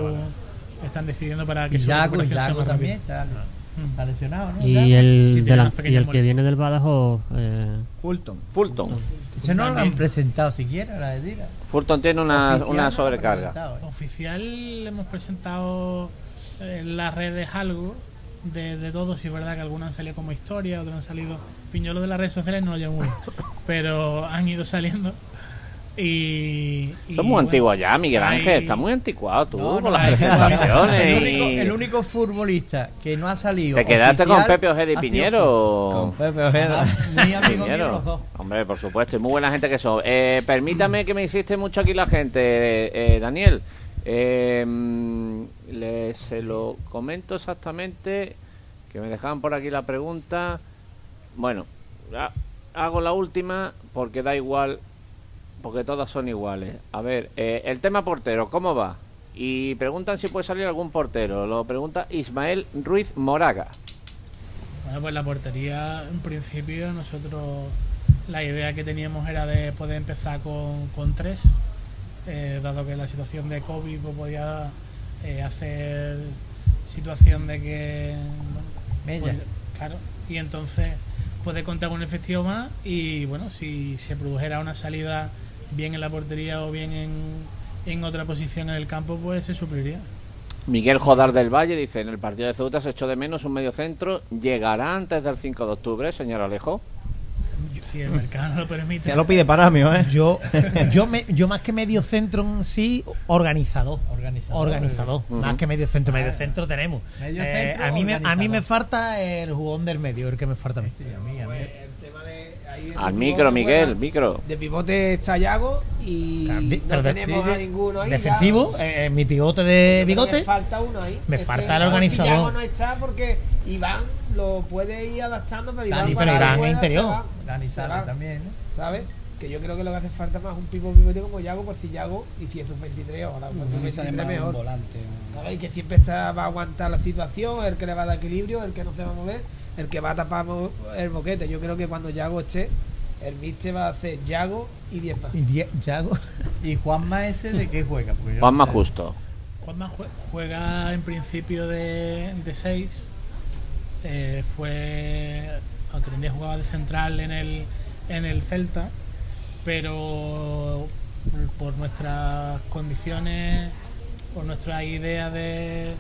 Están decidiendo para que Y su Yago, recuperación sea también rápida. está, está lesionado, ¿no? Y el, Sí, de la- y el que viene del Badajoz, eh, Fulton. Fulton. Ese no lo han presentado siquiera, la de Tira. Fulton tiene una, Oficial una sobrecarga. ¿eh? Oficial hemos presentado en las redes algo de, de todo, si es verdad que algunos han salido como historia, otros han salido. En fin, yo lo de las redes sociales no lo llevo muy *laughs* pero han ido saliendo. Y. y Son muy bueno, antiguos ya, Miguel hay- Ángel. Estás muy anticuado tú No, con las presentaciones. El único, y- el único futbolista que no ha salido. Te quedaste con Pepe Ojeda y Piñero. Con Pepe Ojeda. Muy amigo mío Piñero. Hombre, por supuesto, y muy buena gente que son. Eh, permítame que me insiste mucho aquí la gente, eh, Daniel. Eh, le- se lo comento exactamente, que me dejaban por aquí la pregunta. Bueno, ha- hago la última porque da igual, porque todas son iguales. A ver, eh, el tema portero, ¿cómo va? Y preguntan si puede salir algún portero. Lo pregunta Ismael Ruiz Moraga. Bueno, pues la portería, en principio, nosotros la idea que teníamos era de poder empezar con, con tres, eh, dado que la situación de COVID pues, podía eh, hacer situación de que. bueno, pues, claro, y entonces puede contar con un efectivo más y bueno, si se produjera una salida bien en la portería o bien en, en otra posición en el campo, pues se supliría. Miguel Jodar del Valle dice, en el partido de Ceuta se echó de menos un medio centro. ¿Llegará antes del 5 de octubre, señor Alejo? Si el mercado no lo permite. Ya lo pide Paramio, ¿eh? Yo, yo, me- yo más que medio centro en sí, organizador. Organizador. Organizador. Más que medio centro, medio centro tenemos. Medio Eh, centro, a, mí me, a mí me falta el jugón del medio, el que me falta a mí. Sí, a mí, a mí. Ahí Al micro, Miguel, micro. De pivote está Yago y no tenemos de- a ninguno ahí. Defensivo, eh, eh, mi pivote de bigote. Me falta uno ahí. Me Este, falta el organizador. Yago no está porque Iván lo puede ir adaptando, pero Iván, Dani, para pero Iván es rueda interior. Dani va, también, ¿no? ¿Sabes? Que yo creo que lo que hace falta más un pivo pivote como Yago, por si Yago hiciese un 23 ahora. Un que sale 23 más un mejor. volante. ¿Sabes? Y que siempre está, va a aguantar la situación, el que le va a dar equilibrio, el que no se va a mover, el que va a tapar el boquete. Yo creo que cuando Yago esté, el mister va a hacer Yago y 10 más. Y die- Yago. *laughs* ¿Y Juanma ese de qué juega? Porque yo Juan no más sé. justo. Juanma jue- juega en principio de 6. fue. Aunque también jugaba de central en el, en el Celta. Pero por nuestras condiciones, por nuestra idea de,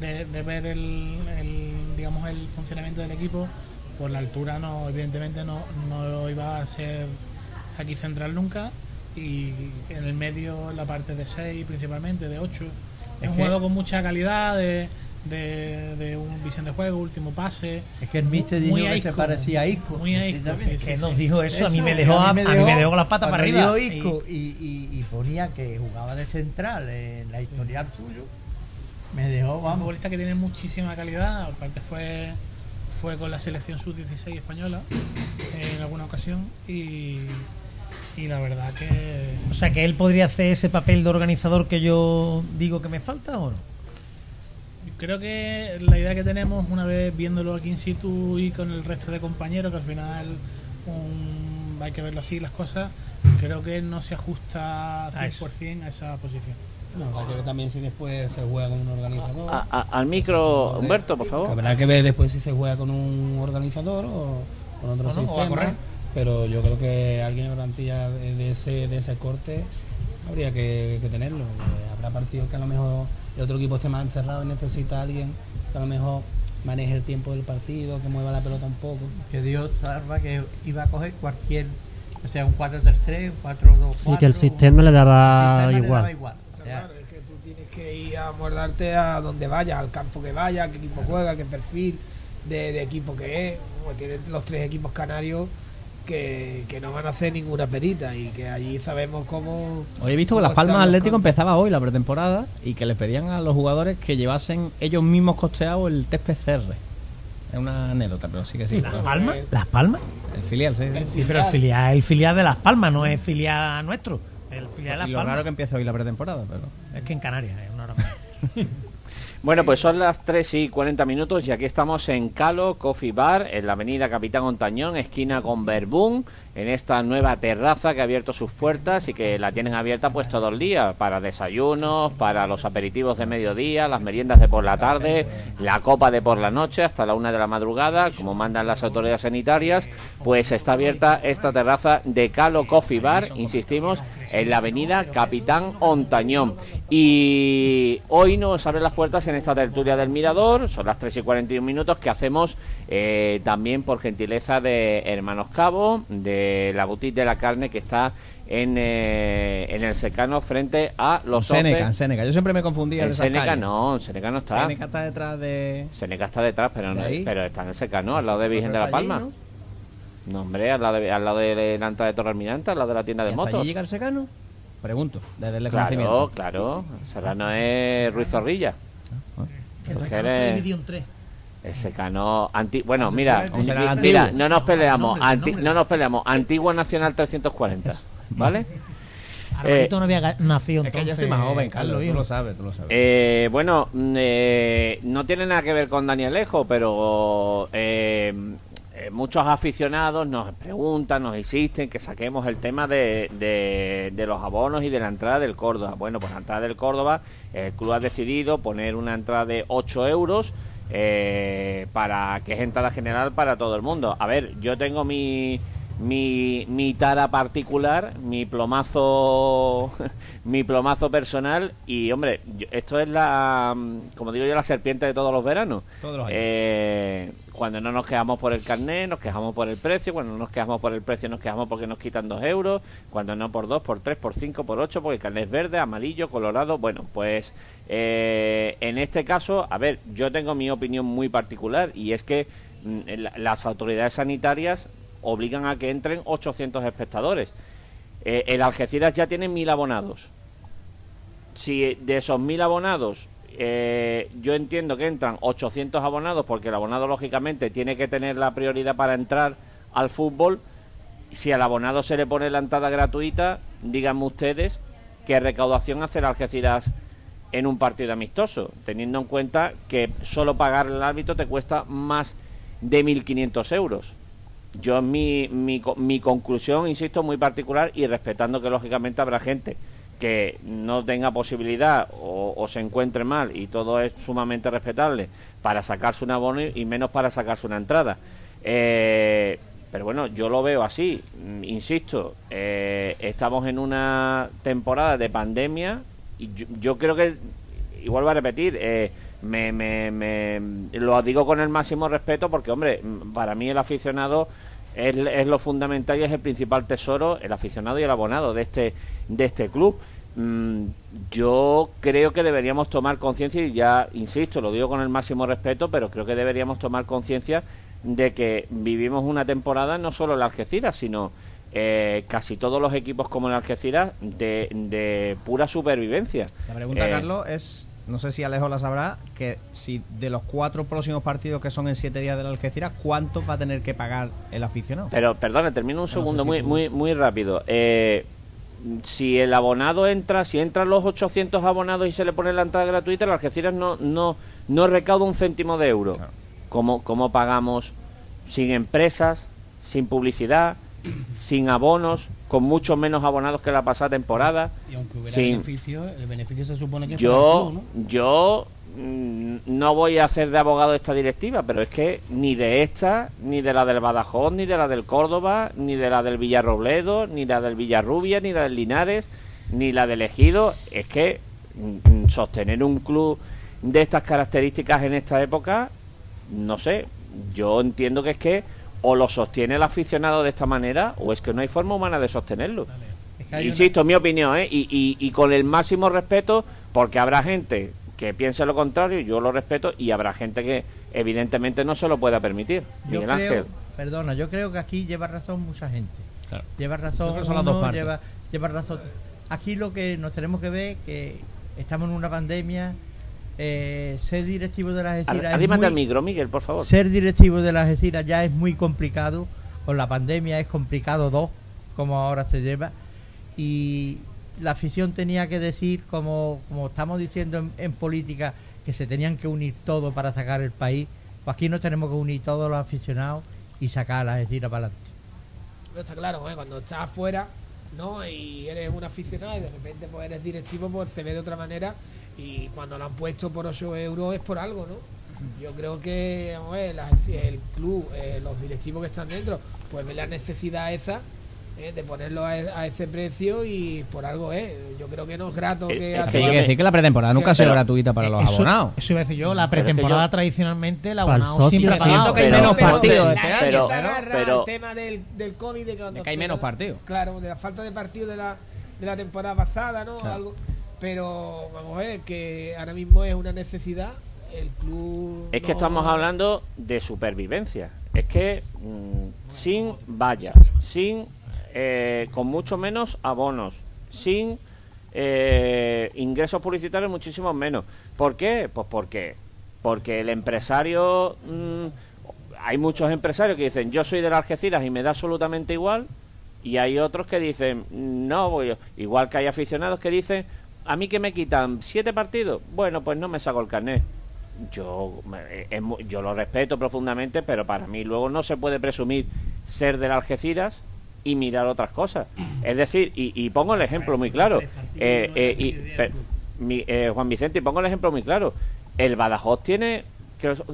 de, de ver el, el, digamos, el funcionamiento del equipo, por la altura no, evidentemente no, no iba a ser aquí central nunca y en el medio la parte de 6 principalmente, de 8. Es un que- juego con mucha calidad, de, de, de un visión de juego, último pase. Es que el mister dijo que se Isco. parecía a Isco. Muy a Isco, sí, que sí, nos sí. dijo eso, a mí me dejó, a, a mí me dejó la pata para cuando arriba. dio Isco y, y- y ponía que jugaba de central en la historial suyo. Me dejó, Es un futbolista que tiene muchísima calidad, aparte fue fue con la selección sub-16 española en alguna ocasión y, y la verdad que O sea, que él podría hacer ese papel de organizador que yo digo que me falta o no. creo que la idea que tenemos una vez viéndolo aquí in situ y con el resto de compañeros, que al final un- hay que verlo así las cosas, creo que no se ajusta A eso. 100% a esa posición. No, hay que ver también si después se juega con un organizador. A- a- al micro, Humberto, por favor. Habrá que ver después si se juega con un organizador o con otro No, no, sistema. correr. pero yo creo que alguien en plantilla de, de ese, de ese corte habría que, que tenerlo. Eh, habrá partidos que a lo mejor el otro equipo esté más encerrado y necesita a alguien que a lo mejor maneje el tiempo del partido, que mueva la pelota un poco. Que Dios salva que iba a coger cualquier, o sea, un 4-3-3, un 4-2-4. Sí, que el sistema le daba el sistema le daba igual. O sea, Claro, es que tú tienes que ir a mordarte a donde vaya, al campo que vaya, qué equipo juega, qué perfil de, de equipo que es. Como tienen los tres equipos canarios que, que no van a hacer ninguna perita y que allí sabemos cómo. Hoy he visto que Las Palmas Atlético campos. empezaba hoy la pretemporada y que les pedían a los jugadores que llevasen ellos mismos costeados el test PCR. Es una anécdota, pero sí que sí. ¿Las claro. Palmas? ¿Las Palmas? El filial, sí. sí. Sí, pero el filial, el filial de Las Palmas, no es filial nuestro. El filial de Las Y lo Palmas. raro que empieza hoy la pretemporada, pero... Es que en Canarias es una hora más. *laughs* Bueno, pues son las 3 y 40 minutos y aquí estamos en Calo Coffee Bar, en la avenida Capitán Ontañón, esquina con Verbún, en esta nueva terraza que ha abierto sus puertas y que la tienen abierta pues todo el día, para desayunos, para los aperitivos de mediodía, las meriendas de por la tarde, la copa de por la noche hasta la una de la madrugada, como mandan las autoridades sanitarias, pues está abierta esta terraza de Calo Coffee Bar, insistimos, en la avenida Capitán Ontañón. Y hoy nos abre las puertas en esta tertulia del Mirador, son las 3 y 41 minutos que hacemos eh, también por gentileza de Hermanos Cabo, de la boutique de la carne que está en, eh, en el secano frente a los Seneca, en 11. Seneca. Yo siempre me confundía de En Seneca calles. no, en Seneca no está. Seneca está detrás de... Seneca está detrás, pero, no, ¿De ahí? pero está en el secano, al lado de Virgen de la Está allí, Palma. ¿no? No, hombre, al lado de, al lado de la entrada de Torre Almirante, al lado de la tienda ¿Y de hasta motos. allí llega el secano? Pregunto, desde el Claro, claro. Serrano es Ruiz Zorrilla. Porque está eres- El secano anti bueno, mira, ¿Cómo será mi- el mira, no nos peleamos, anti- no nos peleamos, Antigua Nacional 340, *laughs* ¿vale? Arbolito no había nacido Es que yo entonces, soy más joven, Carlos, tú lo sabes, tú lo sabes. Eh, bueno, mm, eh, no tiene nada que ver con Daniel Lejo, pero eh, eh, muchos aficionados nos preguntan, nos insisten que saquemos el tema de, de- de los abonos y de la entrada del Córdoba. Bueno, pues la entrada del Córdoba, el club ha decidido poner una entrada de 8 euros eh, para que es entrada general para todo el mundo. A ver, yo tengo mi mi, mi tara particular, mi plomazo, *laughs* mi plomazo personal y hombre, yo- esto es la, mm, como digo yo, la serpiente de todos los veranos. Todos los años. Eh, cuando no nos quejamos por el carnet, nos quejamos por el precio, cuando no nos quejamos por el precio, nos quejamos porque nos quitan dos euros, cuando no por dos, por tres, por cinco, por ocho, porque el carnet es verde, amarillo, colorado, bueno, pues eh, en este caso, a ver, yo tengo mi opinión muy particular y es que mm, la- las autoridades sanitarias obligan a que entren 800 espectadores. Eh, el Algeciras ya tiene mil abonados. Si de esos mil abonados, eh, yo entiendo que entran 800 abonados, porque el abonado lógicamente tiene que tener la prioridad para entrar al fútbol. Si al abonado se le pone la entrada gratuita, díganme ustedes qué recaudación hace el Algeciras en un partido amistoso, teniendo en cuenta que solo pagar el árbitro te cuesta más de 1.500 euros. Yo mi, mi, mi conclusión, insisto, muy particular y respetando que lógicamente habrá gente que no tenga posibilidad o, o se encuentre mal y todo es sumamente respetable para sacarse un abono y menos para sacarse una entrada. Eh, pero bueno, yo lo veo así, Mm, insisto, eh, estamos en una temporada de pandemia y yo, yo creo que, igual va a repetir, eh, me, me, me- lo digo con el máximo respeto porque, hombre, mm, para mí el aficionado es, es lo fundamental y es el principal tesoro, el aficionado y el abonado de este, de este club. Mm, yo creo que deberíamos tomar conciencia, y ya insisto, lo digo con el máximo respeto, pero creo que deberíamos tomar conciencia de que vivimos una temporada no solo el Algeciras, sino eh, casi todos los equipos como el Algeciras de, de pura supervivencia. La pregunta, Eh, Carlos, es, no sé si Alejo la sabrá, que si de los cuatro próximos partidos que son en siete días del Algeciras, ¿cuánto va a tener que pagar el aficionado? Pero, perdona, termino un sé segundo si muy, tú- muy, muy rápido. Eh, si el abonado entra, si entran los 800 abonados y se le pone la entrada gratuita, el Algeciras no, no, no recauda un céntimo de euro. Claro. ¿Cómo, ¿Cómo pagamos sin empresas, sin publicidad, sin abonos, con muchos menos abonados que la pasada temporada? Y aunque hubiera Sí. beneficio, el beneficio se supone que es Yo, club, ¿no? yo mm, no voy a hacer de abogado esta directiva, pero es que ni de esta, ni de la del Badajoz, ni de la del Córdoba, ni de la del Villarrobledo, ni la del Villarrubia, ni la del Linares, ni la del Ejido, es que mm, mm, sostener un club de estas características en esta época, no sé, yo entiendo que es que o lo sostiene el aficionado de esta manera o es que no hay forma humana de sostenerlo. Es que hay una- Insisto, mi opinión, ¿eh? y, y- y con el máximo respeto, porque habrá gente que piense lo contrario, yo lo respeto, y habrá gente que evidentemente no se lo pueda permitir. Yo Miguel creo, Ángel. perdona, yo creo que aquí lleva razón mucha gente. Claro. Lleva Yo razón creo que son las uno, dos partes. lleva, lleva razón. Aquí lo que nos tenemos que ver que estamos en una pandemia, eh, ser directivo de las Algeciras Arrímate al micro, Miguel, por favor. ser directivo de las Algeciras ya es muy complicado. Con la pandemia es complicado dos, como ahora se lleva. Y la afición tenía que decir, como, como estamos diciendo en, en política, que se tenían que unir todos para sacar el país. Pues aquí nos tenemos que unir todos los aficionados y sacar a las Algeciras para adelante. No está claro, ¿eh? cuando estás afuera, ¿no? Y eres un aficionado y de repente pues eres directivo, pues se ve de otra manera. Y cuando lo han puesto por 8 euros es por algo, ¿no? Yo creo que vamos a ver, la- el club, eh, los directivos que están dentro, pues ven la necesidad esa eh, de ponerlo a, a ese precio y por algo es. Yo creo que no es grato Eh, que es a que Que hay que decir que la pretemporada nunca ha sido gratuita para los eso, abonados. eso iba a decir yo, la pretemporada yo- tradicionalmente el el abonado socio siempre ha es cierto pagado. que hay menos partidos este gente pero- se agarra pero- al tema del, del COVID de que hay menos partidos. Claro, de la falta de partidos de la, de la temporada pasada, ¿no? Claro. Algo. Pero vamos a ver que ahora mismo es una necesidad. El club. Es que estamos hablando de supervivencia. Es que mm, sin vallas, sin eh, con mucho menos abonos, sin eh, ingresos publicitarios muchísimo menos. ¿Por qué? Pues porque porque el empresario mm, hay muchos empresarios que dicen yo soy de las Algeciras y me da absolutamente igual y hay otros que dicen no voy igual que hay aficionados que dicen a mí que me quitan siete partidos bueno pues no me saco el carnet. Yo mu- yo lo respeto profundamente pero para mí luego no se puede presumir ser de las Algeciras y mirar otras cosas. Es decir y, y pongo el ejemplo muy claro. Eh, eh, y- mi- eh, Juan Vicente y pongo el ejemplo muy claro. El Badajoz tiene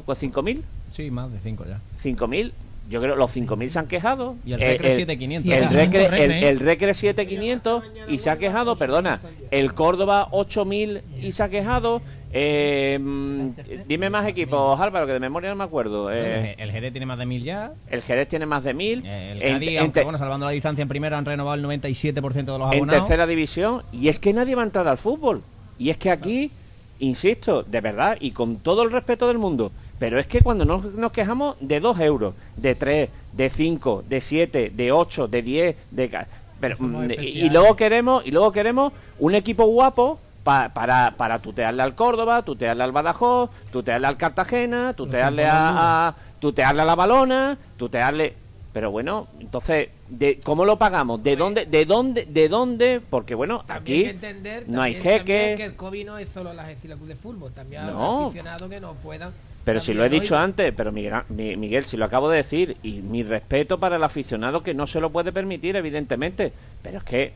pues, 5.000 Sí, más de cinco ya. 5.000 yo creo los 5.000 se han quejado Y el Recre eh, 7500. el Recre, el, ¿eh? el Recre 7500 y se ha quejado, perdona. El Córdoba 8000 y se ha quejado. Eh, mm, dime más equipos, Álvaro, que de memoria no me acuerdo. Eh, el Jerez tiene más de mil ya. el Jerez tiene más de 1000. El En- Cádiz, en aunque, bueno, salvando la distancia en primera, han renovado el 97% de los en abonados. tercera división y es que nadie va a entrar al fútbol y es que aquí insisto de verdad y con todo el respeto del mundo pero es que cuando nos, nos quejamos de 2 euros de 3 de 5 de 7 de 8 de 10 de pero mm, y, luego queremos y luego queremos un equipo guapo pa- para, para tutearle al Córdoba, tutearle al Badajoz, tutearle al Cartagena, tutearle a, a- tutearle a la Balona, tutearle pero bueno, entonces, de, ¿cómo lo pagamos? ¿De dónde? ¿De dónde? ¿De dónde? Porque bueno, También hay aquí que entender no hay también- también jeques. que el COVID no es solo las Algeciras Club de Fútbol, también hay No. aficionados que no puedan. Pero si lo he dicho antes, pero Miguel, Mi- Miguel, si lo acabo de decir, y mi respeto para el aficionado que no se lo puede permitir, evidentemente, pero es que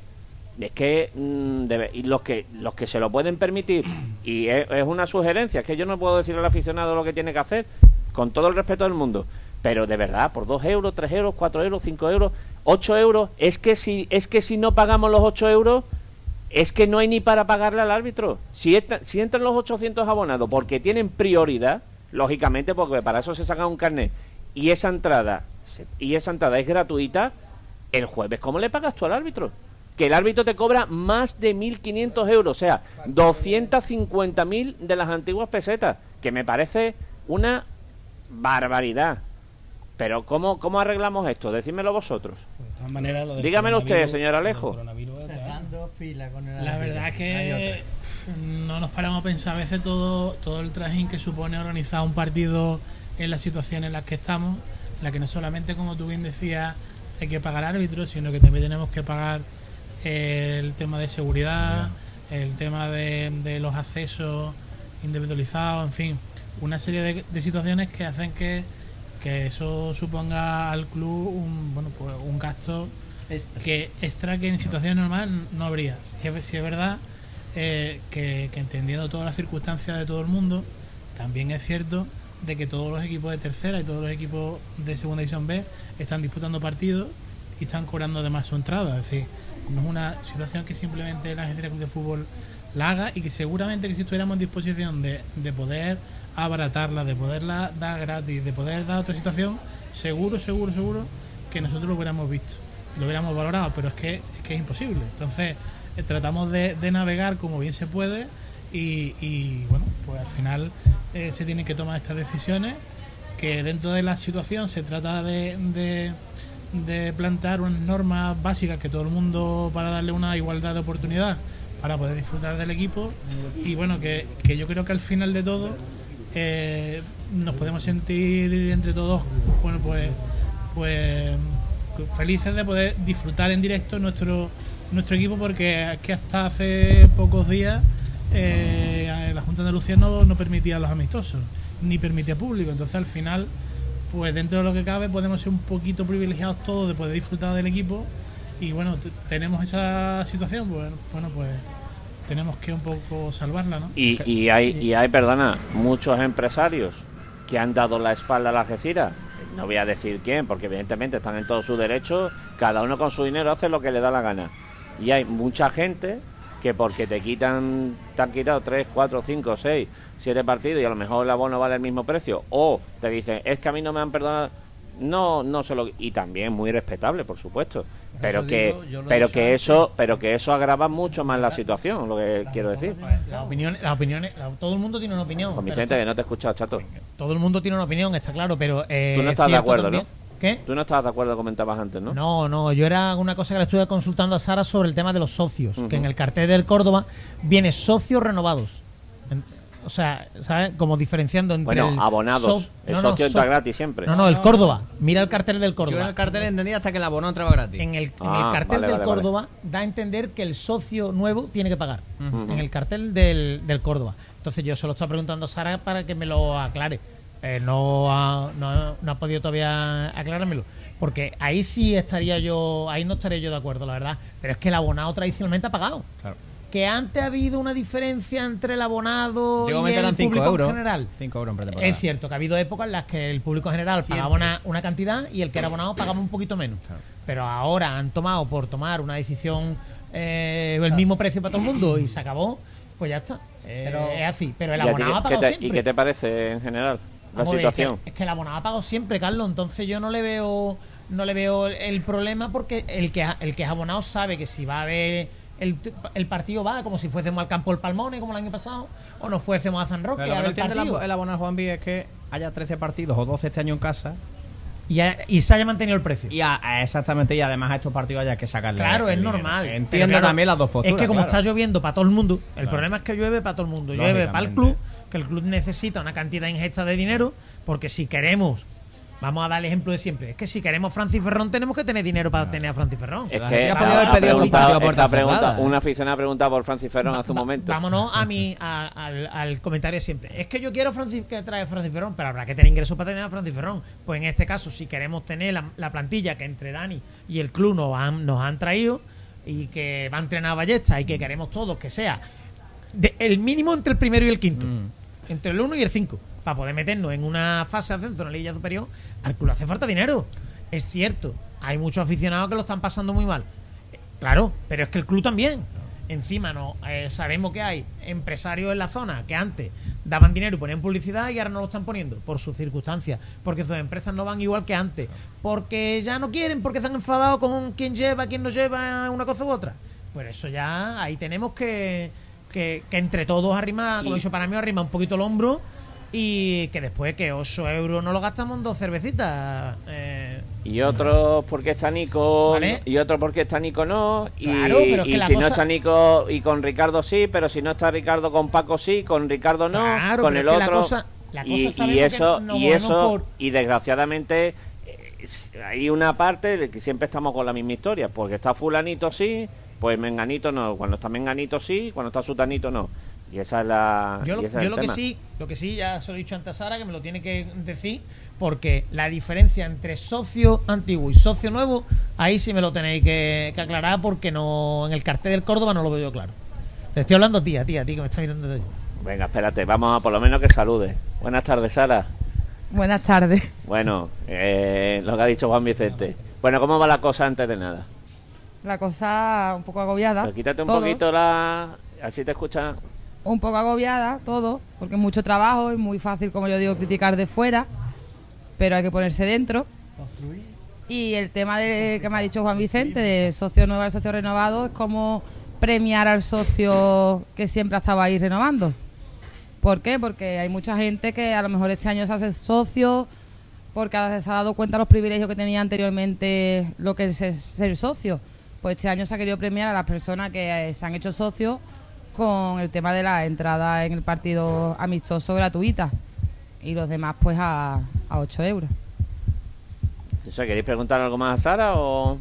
es que mm, debe- y los que los que se lo pueden permitir y es, es una sugerencia, es que yo no puedo decir al aficionado lo que tiene que hacer con todo el respeto del mundo, pero de verdad por 2 euros, 3 euros, 4 euros, 5 euros, 8 euros, es que si es que si no pagamos los 8 euros es que no hay ni para pagarle al árbitro. Si, esta- si entran los 800 abonados porque tienen prioridad, lógicamente, porque para eso se saca un carnet y esa entrada se- y esa entrada es gratuita, el jueves, ¿cómo le pagas tú al árbitro? Que el árbitro te cobra más de 1.500 euros, o sea, 250.000 de las antiguas pesetas, que me parece una barbaridad. Pero ¿cómo, cómo arreglamos esto? Decídmelo vosotros. De todas maneras, lo del Dígamelo usted, señor Alejo. Cerrando fila con el La verdad que no nos paramos a pensar a veces todo, todo el trajín que supone organizar un partido en la situación en la que estamos, en la que no solamente, como tú bien decías, hay que pagar árbitros, sino que también tenemos que pagar el tema de seguridad, el tema de, de los accesos individualizados, en fin, una serie de, de situaciones que hacen que, que eso suponga al club un, bueno, pues un gasto Extra. que extra que en situaciones normales no habría. Si es, si es verdad eh, que, entendiendo todas las circunstancias de todo el mundo, también es cierto de que todos los equipos de tercera y todos los equipos de segunda división B están disputando partidos y están cobrando además su entrada. Es decir, no es una situación que simplemente la Club de Fútbol la haga y que seguramente que si estuviéramos en disposición de, de poder abaratarla, de poderla dar gratis, de poder dar otra situación, seguro, seguro, seguro que nosotros lo hubiéramos visto, lo hubiéramos valorado, pero es que es, imposible. Entonces, tratamos de, de navegar como bien se puede y, y, bueno, pues al final eh, se tienen que tomar estas decisiones que dentro de la situación se trata de, de, de unas normas básicas que todo el mundo para darle una igualdad de oportunidad para poder disfrutar del equipo. Y bueno que, que yo creo que al final de todo eh, nos podemos sentir entre todos bueno pues pues felices de poder disfrutar en directo nuestro nuestro equipo porque es que hasta hace pocos días eh, la Junta de Andalucía no, no permitía los amistosos ni permitía público entonces al final pues dentro de lo que cabe podemos ser un poquito privilegiados todos de poder disfrutar del equipo y bueno tenemos esa situación pues bueno pues tenemos que un poco salvarla no Y, y hay, y hay, perdona, muchos empresarios que han dado la espalda a la Algeciras. No voy a decir quién, porque evidentemente están en todo su derecho. Cada uno con su dinero hace lo que le da la gana. Y hay mucha gente que porque te quitan, te han quitado 3, 4, 5, 6, 7 partidos y a lo mejor el abono vale el mismo precio. O te dicen, es que a mí no me han perdonado. No, no se lo... Y también muy respetable, por supuesto. Pero Eso que, digo, pero que eso, pero que eso agrava mucho más la situación, lo que quiero decir. Las opiniones, las opiniones, la- todo el mundo tiene una opinión. Con Vicente, que no te he escuchado, chato. todo el mundo tiene una opinión, está claro, pero. eh, Tú no es estás de acuerdo, también- ¿no? ¿Qué? Tú no estabas de acuerdo, comentabas antes, ¿no? No, no, yo era una cosa que le estuve consultando a Sara sobre el tema de los socios, que en el cartel del Córdoba viene socios renovados. En- o sea, ¿sabes? Como diferenciando entre Bueno, el abonados. so- el no, no, socio entra so- gratis siempre. No, no, el Córdoba. Mira el cartel del Yo en Córdoba. el cartel entendí hasta que el abono entraba gratis. En el, en Ah, el cartel vale, del vale, vale. Córdoba da a entender que el socio nuevo tiene que pagar. En el cartel del, del Córdoba. Entonces yo se lo estoy preguntando a Sara para que me lo aclare. Eh, no, ha, no, no ha podido todavía aclarármelo. Porque ahí sí estaría yo, ahí no estaría yo de acuerdo, la verdad. Pero es que el abonado tradicionalmente ha pagado. Claro. Que antes ha habido una diferencia entre el abonado y el eran 5 público euros. en general. 5 euros en pretemporada. Es cierto que ha habido épocas en las que el público general pagaba una, una cantidad y el que era abonado pagaba un poquito menos. Claro. Pero ahora han tomado por tomar una decisión eh, el mismo precio para todo el mundo y se acabó, pues ya está. Eh, Pero- es así. Pero el ¿Y, a ti abonado ha qué pagado te, siempre. ¿Y qué te parece en general la Vamos a ver, es que- situación? Es que, el abonado ha pagado siempre, Carlos. Entonces yo no le veo no le veo el problema porque el que, ha- el que es abonado sabe que si va a ver el, el partido va como si fuésemos al campo del Palmone como el año pasado o nos fuésemos a San Roque Pero a no ver el partido. el abonado Juan es que haya 13 partidos o 12 este año en casa y, ha- y se haya mantenido el precio. y a- a exactamente y además a estos partidos haya que sacarle Claro, el es dinero. normal. Entiendo claro, también las dos posturas. Es que como claro. está lloviendo para todo el mundo, el Claro. problema es que llueve para todo el mundo. Llueve para el club, que el club necesita una cantidad ingesta de dinero, porque si queremos, vamos a dar el ejemplo de siempre, es que si queremos Francis Ferrón tenemos que tener dinero para tener a Francis Ferrón. Es que ha, podía haber ha pedido esta pregunta, cerrada. un aficionado ha preguntado por Francis Ferrón hace un Va- momento. Vámonos a mi, a- al, al comentario de siempre. Es que yo quiero Francis, que trae a Francis Ferrón, pero habrá que tener ingresos para tener a Francis Ferrón. Pues en este caso, si queremos tener la, la plantilla que entre Dani y el club nos han, nos han traído y que va a entrenar a Ballesta y que queremos todos que sea de- el mínimo entre el primero y el quinto. Mm. Entre el 1 y el 5. Para poder meternos en una fase de ascenso, en la Liga Superior, al club hace falta dinero. Es cierto, hay muchos aficionados que lo están pasando muy mal. Claro, pero es que el club también. Encima no eh, sabemos que hay empresarios en la zona que antes daban dinero y ponían publicidad y ahora no lo están poniendo por sus circunstancias, porque sus empresas no van igual que antes, porque ya no quieren, porque están enfadados con quién lleva, quién no lleva una cosa u otra. Pues eso ya ahí tenemos que, que, que entre todos arrimar, como he dicho para mí, arrimar un poquito el hombro y que después que 8 euros no lo gastamos en dos cervecitas. eh, Y otros porque está Nico, Vale. y otros porque está Nico no. Y, Claro, pero es y que la si no está Nico y con Ricardo sí, pero si no está Ricardo con Paco sí, con Ricardo no, Claro, con el la otro. cosa- la cosa y, eso, y eso, por- y desgraciadamente eh, hay una parte de que siempre estamos con la misma historia, porque está fulanito sí, pues menganito no, cuando está menganito sí, cuando está sutanito no. Y esa es la Yo, lo, ese es yo el lo que sí, lo que sí, ya se lo he dicho antes a Sara, que me lo tiene que decir, porque la diferencia entre socio antiguo y socio nuevo, ahí sí me lo tenéis que, que aclarar, porque no en el cartel del Córdoba no lo veo yo claro. Te estoy hablando tía, tía, tía, que me está mirando. Venga, espérate, vamos a por lo menos que salude. Buenas tardes, Sara. Buenas tardes. Bueno, eh, lo que ha dicho Juan Vicente. Bueno, ¿cómo va la cosa antes de nada? La cosa un poco agobiada. Pero quítate un todos. poquito la... Así te escucha... Un poco agobiada, todo, porque es mucho trabajo, es muy fácil, como yo digo, criticar de fuera, pero hay que ponerse dentro. Y el tema de, que me ha dicho Juan Vicente, de socio nuevo al socio renovado, es como premiar al socio que siempre ha estado ahí renovando. ¿Por qué? Porque hay mucha gente que a lo mejor este año se hace socio porque se ha dado cuenta de los privilegios que tenía anteriormente lo que es ser- ser socio. Pues este año se ha querido premiar a las personas que eh, se han hecho socios con el tema de la entrada en el partido amistoso gratuita y los demás pues a, a 8 euros. Eso, ¿Queréis preguntar algo más a Sara o...?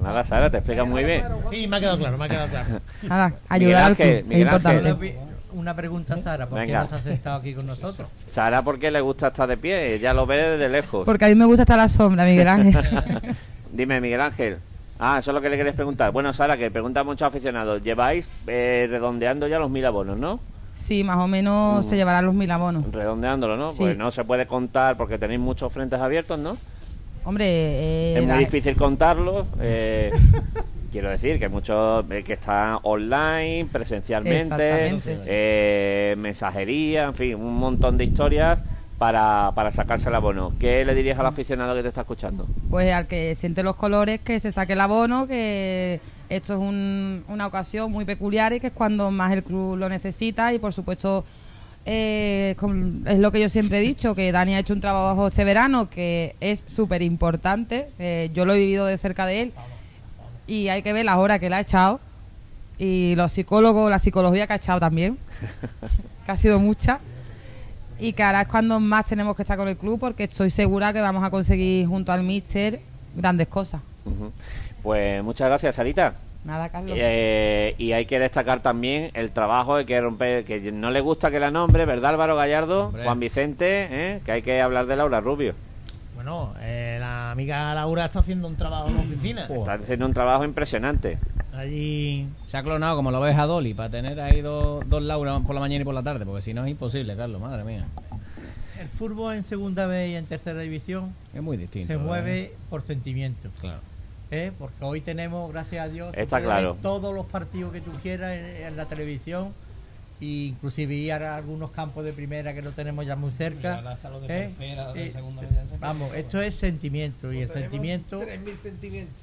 Nada, Sara, te explica muy bien. Sí, me ha quedado claro, me ha quedado claro. *laughs* Nada, ayudar al Ángel, club, es Miguel Ángel. importante. Una pregunta, Sara, ¿por qué Venga. no se ha sentado aquí con nosotros? Sara, ¿por qué le gusta estar de pie? Ella lo ve desde lejos. Porque a mí me gusta estar a la sombra, Miguel Ángel. *laughs* Dime, Miguel Ángel. Ah, eso es lo que le queréis preguntar. Bueno, Sara, que preguntan muchos aficionados. Lleváis eh, redondeando ya los mil abonos, ¿no? Sí, más o menos se llevarán los mil abonos. Redondeándolo, ¿no? Sí. Pues no se puede contar porque tenéis muchos frentes abiertos, ¿no? Hombre, eh, es muy la- difícil contarlos. eh, *laughs* quiero decir que muchos eh, que están online, presencialmente, eh, mensajería, en fin, un montón de historias para, para sacarse el abono. ¿Qué le dirías al aficionado que te está escuchando? pues al que siente los colores que se saque el abono, que esto es un- una ocasión muy peculiar y que es cuando más el club lo necesita y por supuesto eh, es lo que yo siempre he dicho, que Dani ha hecho un trabajo este verano que es súper importante, eh, yo lo he vivido de cerca de él y hay que ver las horas que le ha echado y los psicólogos, la psicología que ha echado también, *laughs* que ha sido mucha y que ahora es cuando más tenemos que estar con el club porque estoy segura que vamos a conseguir junto al Mister grandes cosas. Pues muchas gracias, Sarita. Nada, Carlos. Eh, y hay que destacar también el trabajo de que romper, que no le gusta que la nombre, ¿verdad, Álvaro Gallardo? Hombre. Juan Vicente, ¿eh? que hay que hablar de Laura Rubio. Bueno, eh, la amiga Laura está haciendo un trabajo en la oficina. Está haciendo un trabajo impresionante. Allí. Se ha clonado como lo ves a Dolly para tener ahí dos, dos Laura por la mañana y por la tarde, porque si no es imposible, Carlos, madre mía. El fútbol en segunda vez y en tercera división Es muy distinto. se ¿verdad? mueve por sentimiento. Claro. ¿eh? Porque hoy tenemos, gracias a Dios, Está claro. todos los partidos que tú quieras en, en la televisión. e inclusive ir a algunos campos de primera que no tenemos ya muy cerca. Ahora hasta los de ¿eh? tercera, los de Eh, segunda eh, ya se- Vamos, esto es sentimiento y el sentimiento, 3.000 sentimientos.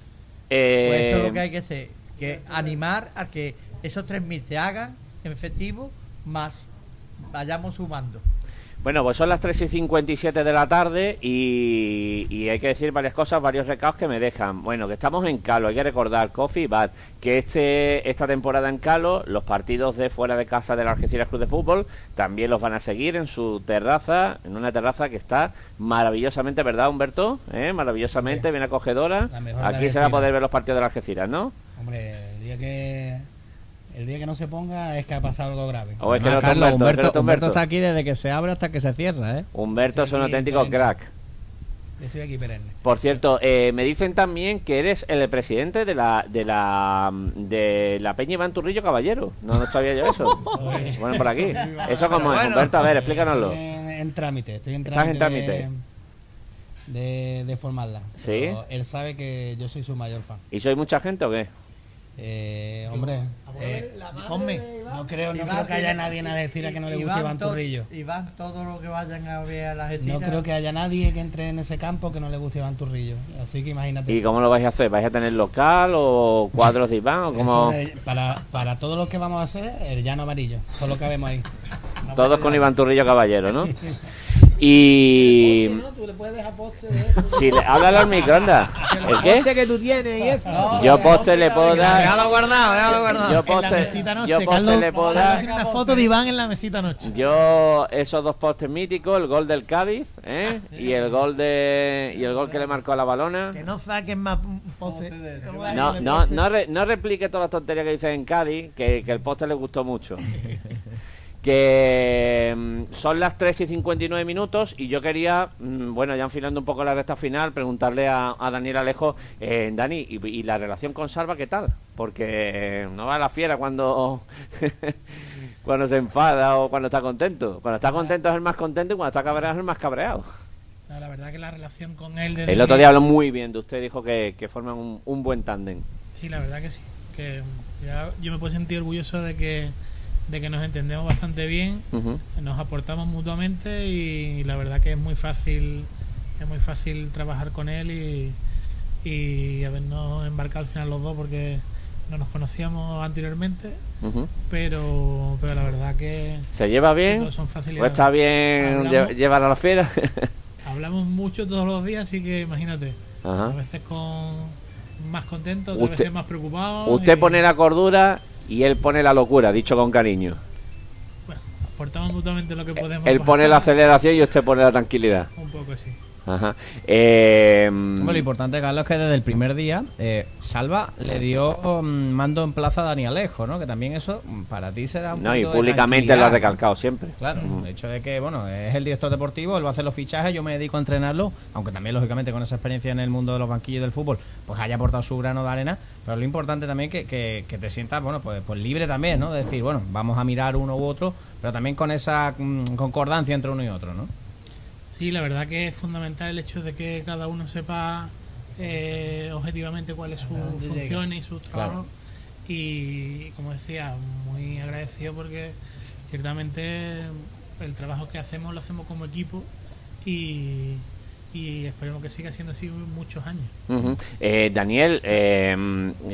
Eh, pues eso es lo que hay que hacer, que animar a que esos 3.000 se hagan en efectivo más vayamos sumando. Bueno, pues son las 3 y 57 de la tarde y, y hay que decir varias cosas, varios recados que me dejan. Bueno, que estamos en Calo, hay que recordar, Coffee Bad, que este esta temporada en Calo, los partidos de fuera de casa del Algeciras Club de Fútbol también los van a seguir en su terraza, en una terraza que está maravillosamente, ¿verdad, Humberto? ¿Eh? Maravillosamente, bien acogedora. La de Aquí se va a poder ver los partidos del Algeciras, ¿no? Hombre, el día que el día que no se ponga es que ha pasado algo grave. O es que Además, no Carlos, Humberto, Humberto, está Humberto Humberto. está aquí desde que se abre hasta que se cierra, ¿eh? Humberto es un auténtico crack. Estoy aquí perenne. Por cierto, eh, me dicen también que eres el presidente de la de la de la Peña Iván Turrillo Caballero. No, no sabía yo eso. *laughs* Bueno, por aquí. Eso como es, Humberto, a ver, explícanos. Estoy en, en trámite, estoy en Estás trámite. en trámite. De, de, de formarla. Sí. Pero él sabe que yo soy su mayor fan. ¿Y soy mucha gente o qué? Eh, hombre, eh, de Iván. no creo, no creo que haya nadie en Algeciras que no le y- guste Iván Turrillo. Iván, todo lo que vayan a ver a la No creo que haya nadie que entre en ese campo que no le guste Iván Turrillo. Así que imagínate. ¿Y cómo lo vais a hacer? ¿Vais a tener local o cuadros de Iván o cómo? Es- para, para todo lo que vamos a hacer, el llano amarillo. Solo cabemos ahí. Todos con Iván Turrillo Caballero, ¿no? *laughs* Y... ¿no? Tú le puedes dejar poste de eso. Si le... Háblale al microondas. ¿El qué? Poste que tú tienes y eso. Yo poste le puedo dar... Déjalo guardado, déjalo guardado. Yo noche, yo poste Carlos, le puedo dar... una foto de Iván en la mesita noche. Yo esos dos postes míticos, el gol del Cádiz, ¿eh? y el gol de y el gol que le marcó a la balona. Que no saquen más poste. No, no, no, re- no replique todas las tonterías que dices en Cádiz, que, que el poste le gustó mucho. *laughs* Que mm, son las 3 y 59 minutos y yo quería, mm, bueno, ya enfilando un poco la recta final, preguntarle a, a Daniel Alejo, eh, Dani, y, y la relación con Salva qué tal? Porque eh, no va a la fiera cuando, *laughs* cuando se enfada o cuando está contento. Cuando está contento es el más contento y cuando está cabreado es el más cabreado. No, la verdad que la relación con él... desde El otro día habló muy bien de usted, dijo que, que forman un, un buen tándem. Sí, la verdad que sí. Que ya yo me puedo sentir orgulloso de que, de que nos entendemos bastante bien, nos aportamos mutuamente y la verdad que es muy fácil, es muy fácil trabajar con él y, y habernos embarcado al final los dos porque no nos conocíamos anteriormente, pero, pero la verdad que ¿Se lleva bien? son ¿O facilidades. está bien Hablamos- lle- llevar a la fiera? *laughs* Hablamos mucho todos los días, así que imagínate, Ajá. a veces con más contentos, otras Usted- veces más preocupados. Usted y- pone la cordura y él pone la locura, dicho con cariño. aportamos mutuamente lo que podemos. Él pone la *laughs* aceleración y usted pone la tranquilidad. Un poco así. Ajá. Eh, Hombre, lo importante, Carlos, es que desde el primer día eh, Salva le dio mm, mando en plaza a Dani Alejo, ¿no? Que también eso mm, para ti será un no, y de públicamente lo ha recalcado siempre. Claro, el hecho de que, bueno, es el director deportivo, él va a hacer los fichajes, yo me dedico a entrenarlo, aunque también, lógicamente, con esa experiencia en el mundo de los banquillos del fútbol, pues haya aportado su grano de arena, pero lo importante también que, que, que te sientas, bueno, pues, pues libre también, ¿no? De decir, bueno, vamos a mirar uno u otro, pero también con esa mm, concordancia entre uno y otro, ¿no? Sí, la verdad que es fundamental el hecho de que cada uno sepa eh, objetivamente cuál es su función y su Claro. trabajo. Y como decía, muy agradecido porque ciertamente el trabajo que hacemos lo hacemos como equipo y, y esperemos que siga siendo así muchos años. Eh, Daniel, eh,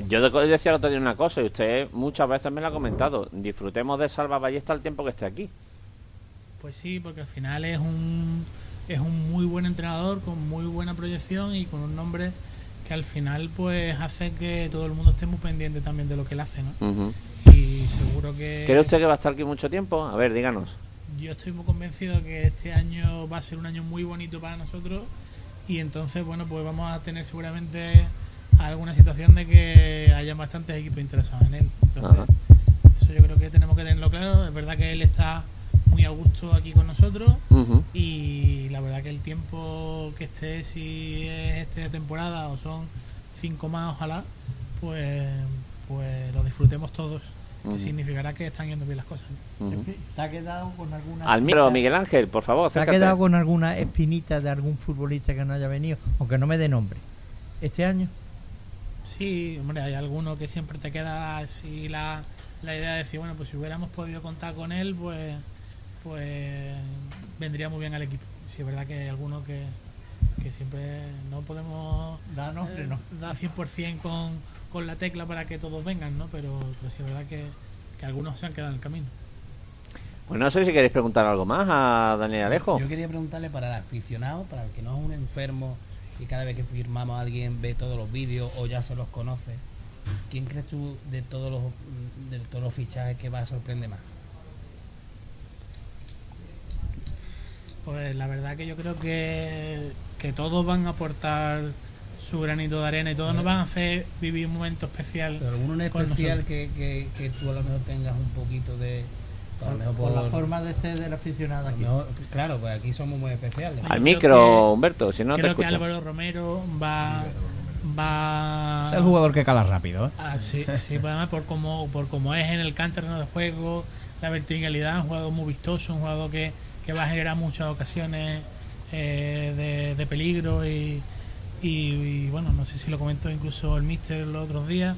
yo decía el otro día una cosa y usted muchas veces me lo ha comentado. Disfrutemos de Salva Ballesta el tiempo que esté aquí. Pues sí, porque al final es un, es un muy buen entrenador con muy buena proyección y con un nombre que al final pues hace que todo el mundo esté muy pendiente también de lo que él hace, ¿no? Y seguro que ¿Cree usted que va a estar aquí mucho tiempo? A ver, díganos. yo estoy muy convencido que este año va a ser un año muy bonito para nosotros y entonces bueno pues vamos a tener seguramente alguna situación de que haya bastantes equipos interesados en él. Entonces, eso yo creo que tenemos que tenerlo claro. Es verdad que él está muy a gusto aquí con nosotros y la verdad que el tiempo que esté, si es esta temporada o son cinco más, ojalá, pues, pues lo disfrutemos todos. Que significará que están yendo bien las cosas. ¿Te ha quedado con alguna Al micro, Miguel Ángel, por favor, ¿Te ha quedado con alguna espinita de algún futbolista que no haya venido? Aunque no me dé nombre. ¿Este año? Sí, hombre, hay alguno que siempre te queda así la, la idea de decir, bueno, pues si hubiéramos podido contar con él, pues, pues vendría muy bien al equipo. Sí, es verdad que hay alguno que, que siempre no podemos Da nombre, eh, no. dar 100% con, con la tecla para que todos vengan, ¿no? Pero, pero sí es verdad que, que algunos se han quedado en el camino. Pues no sé si queréis preguntar algo más a Daniel Alejo. Yo quería preguntarle para el aficionado, para el que no es un enfermo y cada vez que firmamos a alguien ve todos los vídeos o ya se los conoce. ¿Quién crees tú de todos los de todos los fichajes que va a sorprender más? Pues la verdad que yo creo que, que todos van a aportar su granito de arena y todos nos van a hacer vivir un momento especial. Pero alguno en especial que, que, que tú a lo mejor tengas un poquito de a lo mejor Por la forma de ser del aficionado aquí. mejor- claro, pues aquí somos muy especiales. Al micro, que- Humberto, si no te creo que escucho. Álvaro Romero va va Es el jugador que cala rápido, ¿eh? Ah, sí, sí, pues además por como por como es en el terreno de juego, la verticalidad, un jugador muy vistoso, un jugador que, que va a generar muchas ocasiones eh, de, peligro y, bueno, no sé si lo comentó incluso el míster los otros días,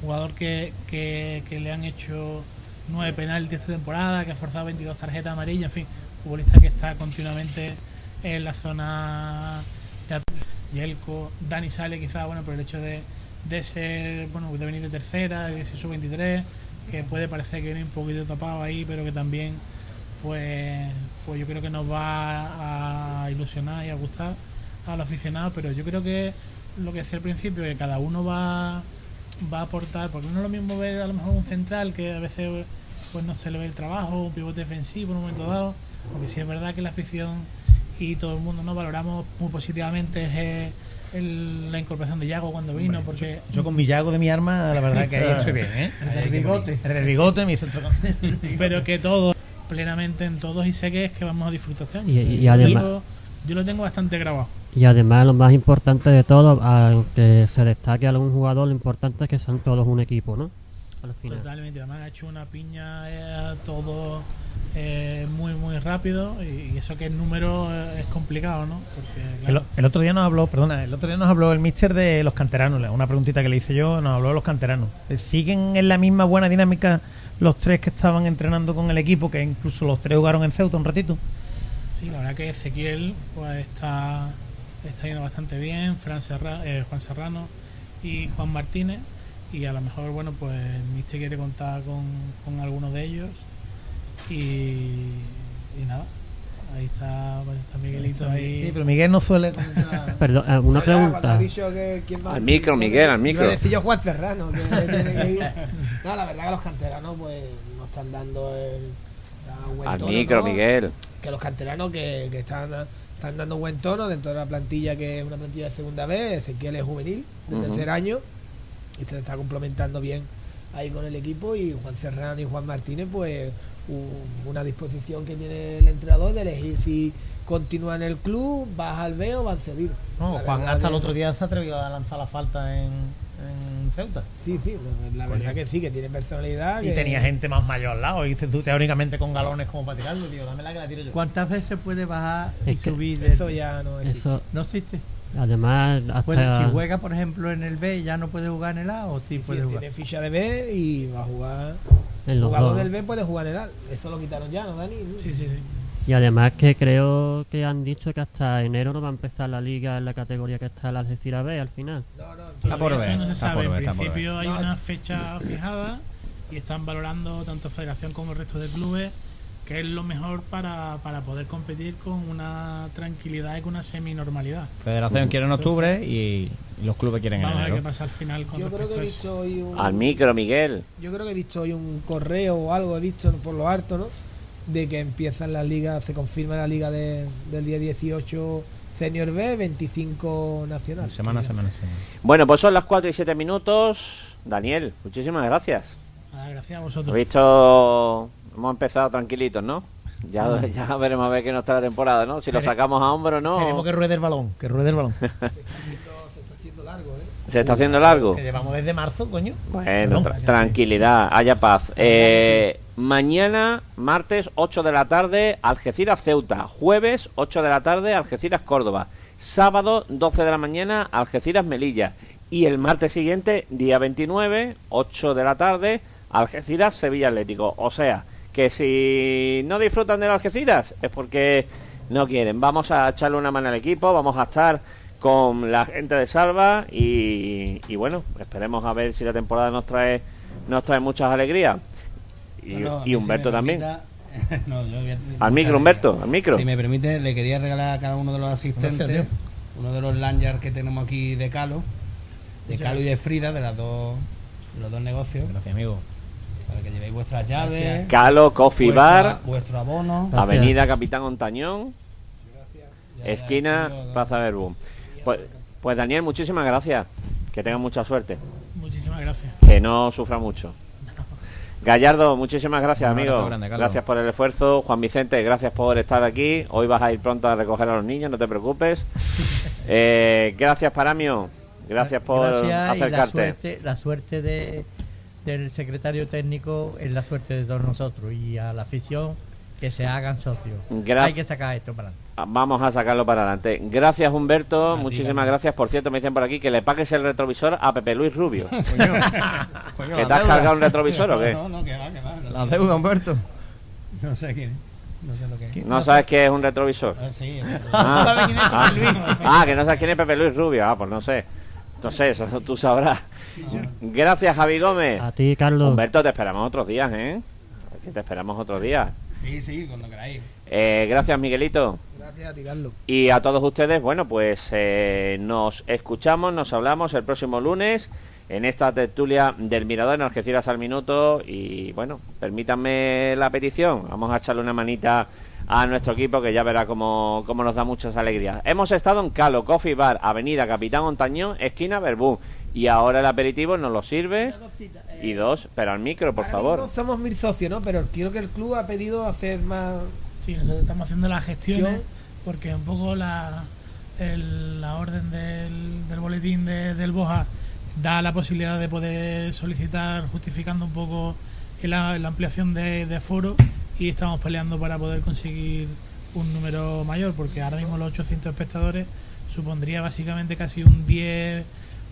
jugador que, que, le han hecho nueve penaltis esta temporada, que ha forzado 22 tarjetas amarillas, en fin, futbolista que está continuamente en la zona de at- Yelko, Dani sale quizá bueno por el hecho de, de ser bueno de venir de tercera, de ser sub 23, que puede parecer que viene un poquito tapado ahí, pero que también pues pues yo creo que nos va a ilusionar y a gustar a los aficionados, pero yo creo que lo que decía al principio, que cada uno va va a aportar, porque no es lo mismo ver a lo mejor un central que a veces pues no se le ve el trabajo, un pivote defensivo en un momento dado, porque sí es verdad que la afición y todo el mundo no valoramos muy positivamente el- la incorporación de Yago cuando vino, porque Yo con mi llago de mi arma, la verdad que ahí *laughs* estoy bien, ¿eh? El del bigote. El del bigote, mi centro *laughs* pero que todos plenamente en todos y sé que es que vamos a disfrutar este año. Y- y Yo además- lo- yo lo tengo bastante grabado. Y además, lo más importante de todo, aunque se destaque algún jugador, lo importante es que son todos un equipo, ¿no? Al final. Totalmente, además ha hecho una piña eh, todo eh, muy muy rápido y, y eso que el número eh, es complicado, ¿no? Porque El, claro, el otro día nos habló, perdona, el otro día nos habló el mister de los canteranos, una preguntita que le hice yo, nos habló de los canteranos. ¿Siguen en la misma buena dinámica los tres que estaban entrenando con el equipo, que incluso los tres jugaron en Ceuta un ratito? sí, la verdad que Ezequiel pues está está yendo bastante bien, Fran Serra- eh, Juan Serrano y Juan Martínez. Y a lo mejor bueno pues Mister quiere contar con, con alguno de ellos. Y nada, ahí está, pues, está Miguelito ahí. Sí, pero Miguel no suele... comentar. *laughs* Perdón, una pregunta. dicho que quién va- Al micro, Miguel, al micro. a decir yo Juan Serrano. que tiene que ir. *laughs* No, la verdad que los canteranos pues no están dando el buen Al tono, micro, ¿no? Miguel. Que los canteranos que, que están, están dando buen tono dentro de la plantilla que es una plantilla de segunda vez. Ezequiel es juvenil, de tercer año, y se está complementando bien ahí con el equipo. Y Juan Serrano y Juan Martínez, pues u- una disposición que tiene el entrenador de elegir si continúa en el club, vas al B o van cedido. No, La Juan hasta el otro día se atrevió a lanzar la falta en, en Ceuta. Sí, sí, la verdad que sí, que tiene personalidad. Y que- tenía gente más mayor al lado, y dices tú teóricamente con galones como para tirarlo, tío, dámela que la tiro yo. ¿Cuántas veces puede bajar y Es subir? de- Eso ya no existe. Eso, No existe. Además, hasta. Bueno, si juega, por ejemplo, en el B, ya no puede jugar en el A o sí Sí, puede él jugar. tiene ficha de B y va a jugar. en los jugador dos. del B puede jugar en el A. Eso lo quitaron ya, ¿no, Dani? Sí, sí, sí. Y además que creo que han dicho que hasta enero no va a empezar la liga en la categoría que está el Algeciras B al final. No, no, Está por eso no se está sabe. En principio hay No. una fecha fijada y están valorando tanto Federación como el resto de clubes que es lo mejor para, para poder competir con una tranquilidad y con una semi-normalidad. Federación quiere en octubre y los clubes quieren en Vamos a ver qué enero. pasa al final con Yo creo que respecto he a eso. visto hoy un. Al micro, Miguel. Yo creo que he visto hoy un correo o algo, he visto por lo harto, ¿no? De que empiezan las ligas, se confirma la liga de- del día 18 Senior B, 25 Nacional. Semana a semana, semana. Bueno, pues son las 4 y 7 minutos. Daniel, muchísimas gracias. Ah, gracias a He vosotros. visto, hemos empezado tranquilitos, ¿no? Ya, ya veremos a ver qué nos trae la temporada, ¿no? Si lo sacamos a hombro o no. Queremos que ruede el balón, que ruede el balón. *laughs* Se está haciendo largo, ¿eh? Se está haciendo largo. que llevamos desde marzo, coño. Bueno, tra- tranquilidad, haya paz. Eh, mañana, martes, 8 de la tarde, Algeciras Ceuta. Jueves, 8 de la tarde, Algeciras Córdoba. Sábado, 12 de la mañana, Algeciras Melilla. Y el martes siguiente, día 29, 8 de la tarde, Algeciras Sevilla Atlético. O sea, que si no disfrutan del Algeciras es porque no quieren. Vamos a echarle una mano al equipo, vamos a estar con la gente de Salva y, y bueno, esperemos a ver si la temporada nos trae nos trae muchas alegrías. Y, No, no, a y mí, Humberto si también. permita- *laughs* No, yo voy a- Al micro. Humberto, al micro. Si me permite, le quería regalar a cada uno de los asistentes Gracias, uno de los lanyards que tenemos aquí de Calo, de Calo y de Frida, de las dos, de los dos negocios, Gracias, amigo. Para que llevéis vuestras llaves, Calo, Coffee vuestra- Bar, vuestro abono. Gracias. Avenida Capitán Ontañón, esquina. Plaza Verbum. Pues, pues Daniel, muchísimas gracias. Que tengan mucha suerte. Muchísimas gracias. Que no sufra mucho. Gallardo, muchísimas gracias, amigo. grande, gracias por el esfuerzo. Juan Vicente, gracias por estar aquí. Hoy vas a ir pronto a recoger a los niños, no te preocupes. *laughs* Eh, gracias, Paramio. Gracias por Gracias, y la acercarte. suerte, la suerte de, del secretario técnico es la suerte de todos nosotros y a la afición que se hagan socios. Hay que sacar esto para adelante. Vamos a sacarlo para adelante. Gracias, Humberto. Muchísimas gracias. Por cierto, me dicen por aquí que le pagues el retrovisor a Pepe Luis Rubio. *laughs* *laughs* Coño, ¿Que te has deuda. cargado un retrovisor o qué? No, no, que va, que va. No, La sé, deuda, Humberto. no sé quién es. No sé lo que es. ¿No sabes qué es un retrovisor? Ah, sí, Ah, quién es Pepe ah, Luis. ah, que no sabes quién es Pepe Luis Rubio. Ah, pues no sé. No sé, eso tú sabrás. Gracias, Javi Gómez. A ti, Carlos. Humberto, te esperamos otros días, ¿eh? Que te esperamos otros días. sí, sí, cuando queráis. Eh, gracias, Miguelito. Gracias a ti, Carlos. Y a todos ustedes, bueno, pues eh, nos escuchamos, nos hablamos el próximo lunes en esta tertulia del Mirador en Algeciras al Minuto. Y bueno, permítanme la petición, vamos a echarle una manita a nuestro equipo que ya verá cómo, cómo nos da muchas alegrías. Hemos estado en Calo, Coffee Bar, Avenida Capitán Ontañón, esquina Verbú. y ahora el aperitivo nos lo sirve. Una cosita, eh, Y dos, pero al micro, por favor. mismo somos mil socios, ¿no? Pero creo que el club ha pedido hacer más. Sí, nosotros estamos haciendo las gestiones Gestión. porque un poco la, el- la orden del, del boletín de- del BOJA da la posibilidad de poder solicitar justificando un poco la, la ampliación de, de aforo y estamos peleando para poder conseguir un número mayor porque ahora mismo los 800 espectadores supondría básicamente casi un 10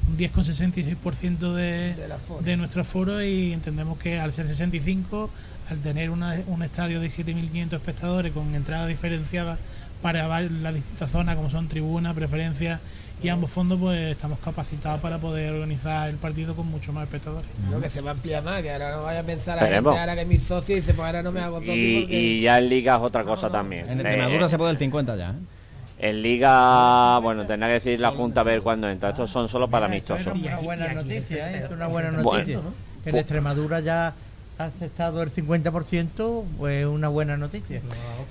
un 10,66% de, aforo. de nuestro aforo y entendemos que al ser 65, al tener una- un estadio de 7.500 espectadores con entradas diferenciadas para las distintas zonas como son tribunas, preferencias y ambos fondos, pues estamos capacitados para poder organizar el partido con mucho más espectadores. Lo que se va a ampliar más, que ahora no vaya a pensar gente Esperemos. ahora que es mil socios y dice, pues ahora no me hago socio Y, porque... y ya en Liga es otra cosa también. En Eh, Extremadura se puede el 50 ya. ¿eh? En Liga, bueno, tendrá que decir la Junta a ver cuándo entra. Estos son solo para amistosos. es una buena noticia, ¿eh? Es una buena Bueno. noticia. Que en Extremadura ya aceptado el 50%, pues una buena noticia.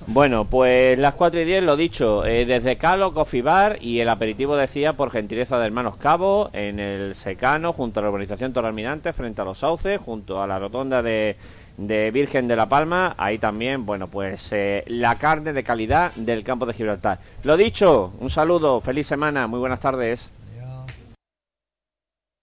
Bueno, pues las 4 y 10, lo dicho, eh, desde Calo, Coffee Bar y el aperitivo decía por gentileza de Hermanos Cabo, en el Secano, junto a la urbanización Toralmirante, frente a los sauces, junto a la rotonda de, de Virgen de la Palma, ahí también, bueno, pues eh, la carne de calidad del campo de Gibraltar. Lo dicho, un saludo, feliz semana, muy buenas tardes.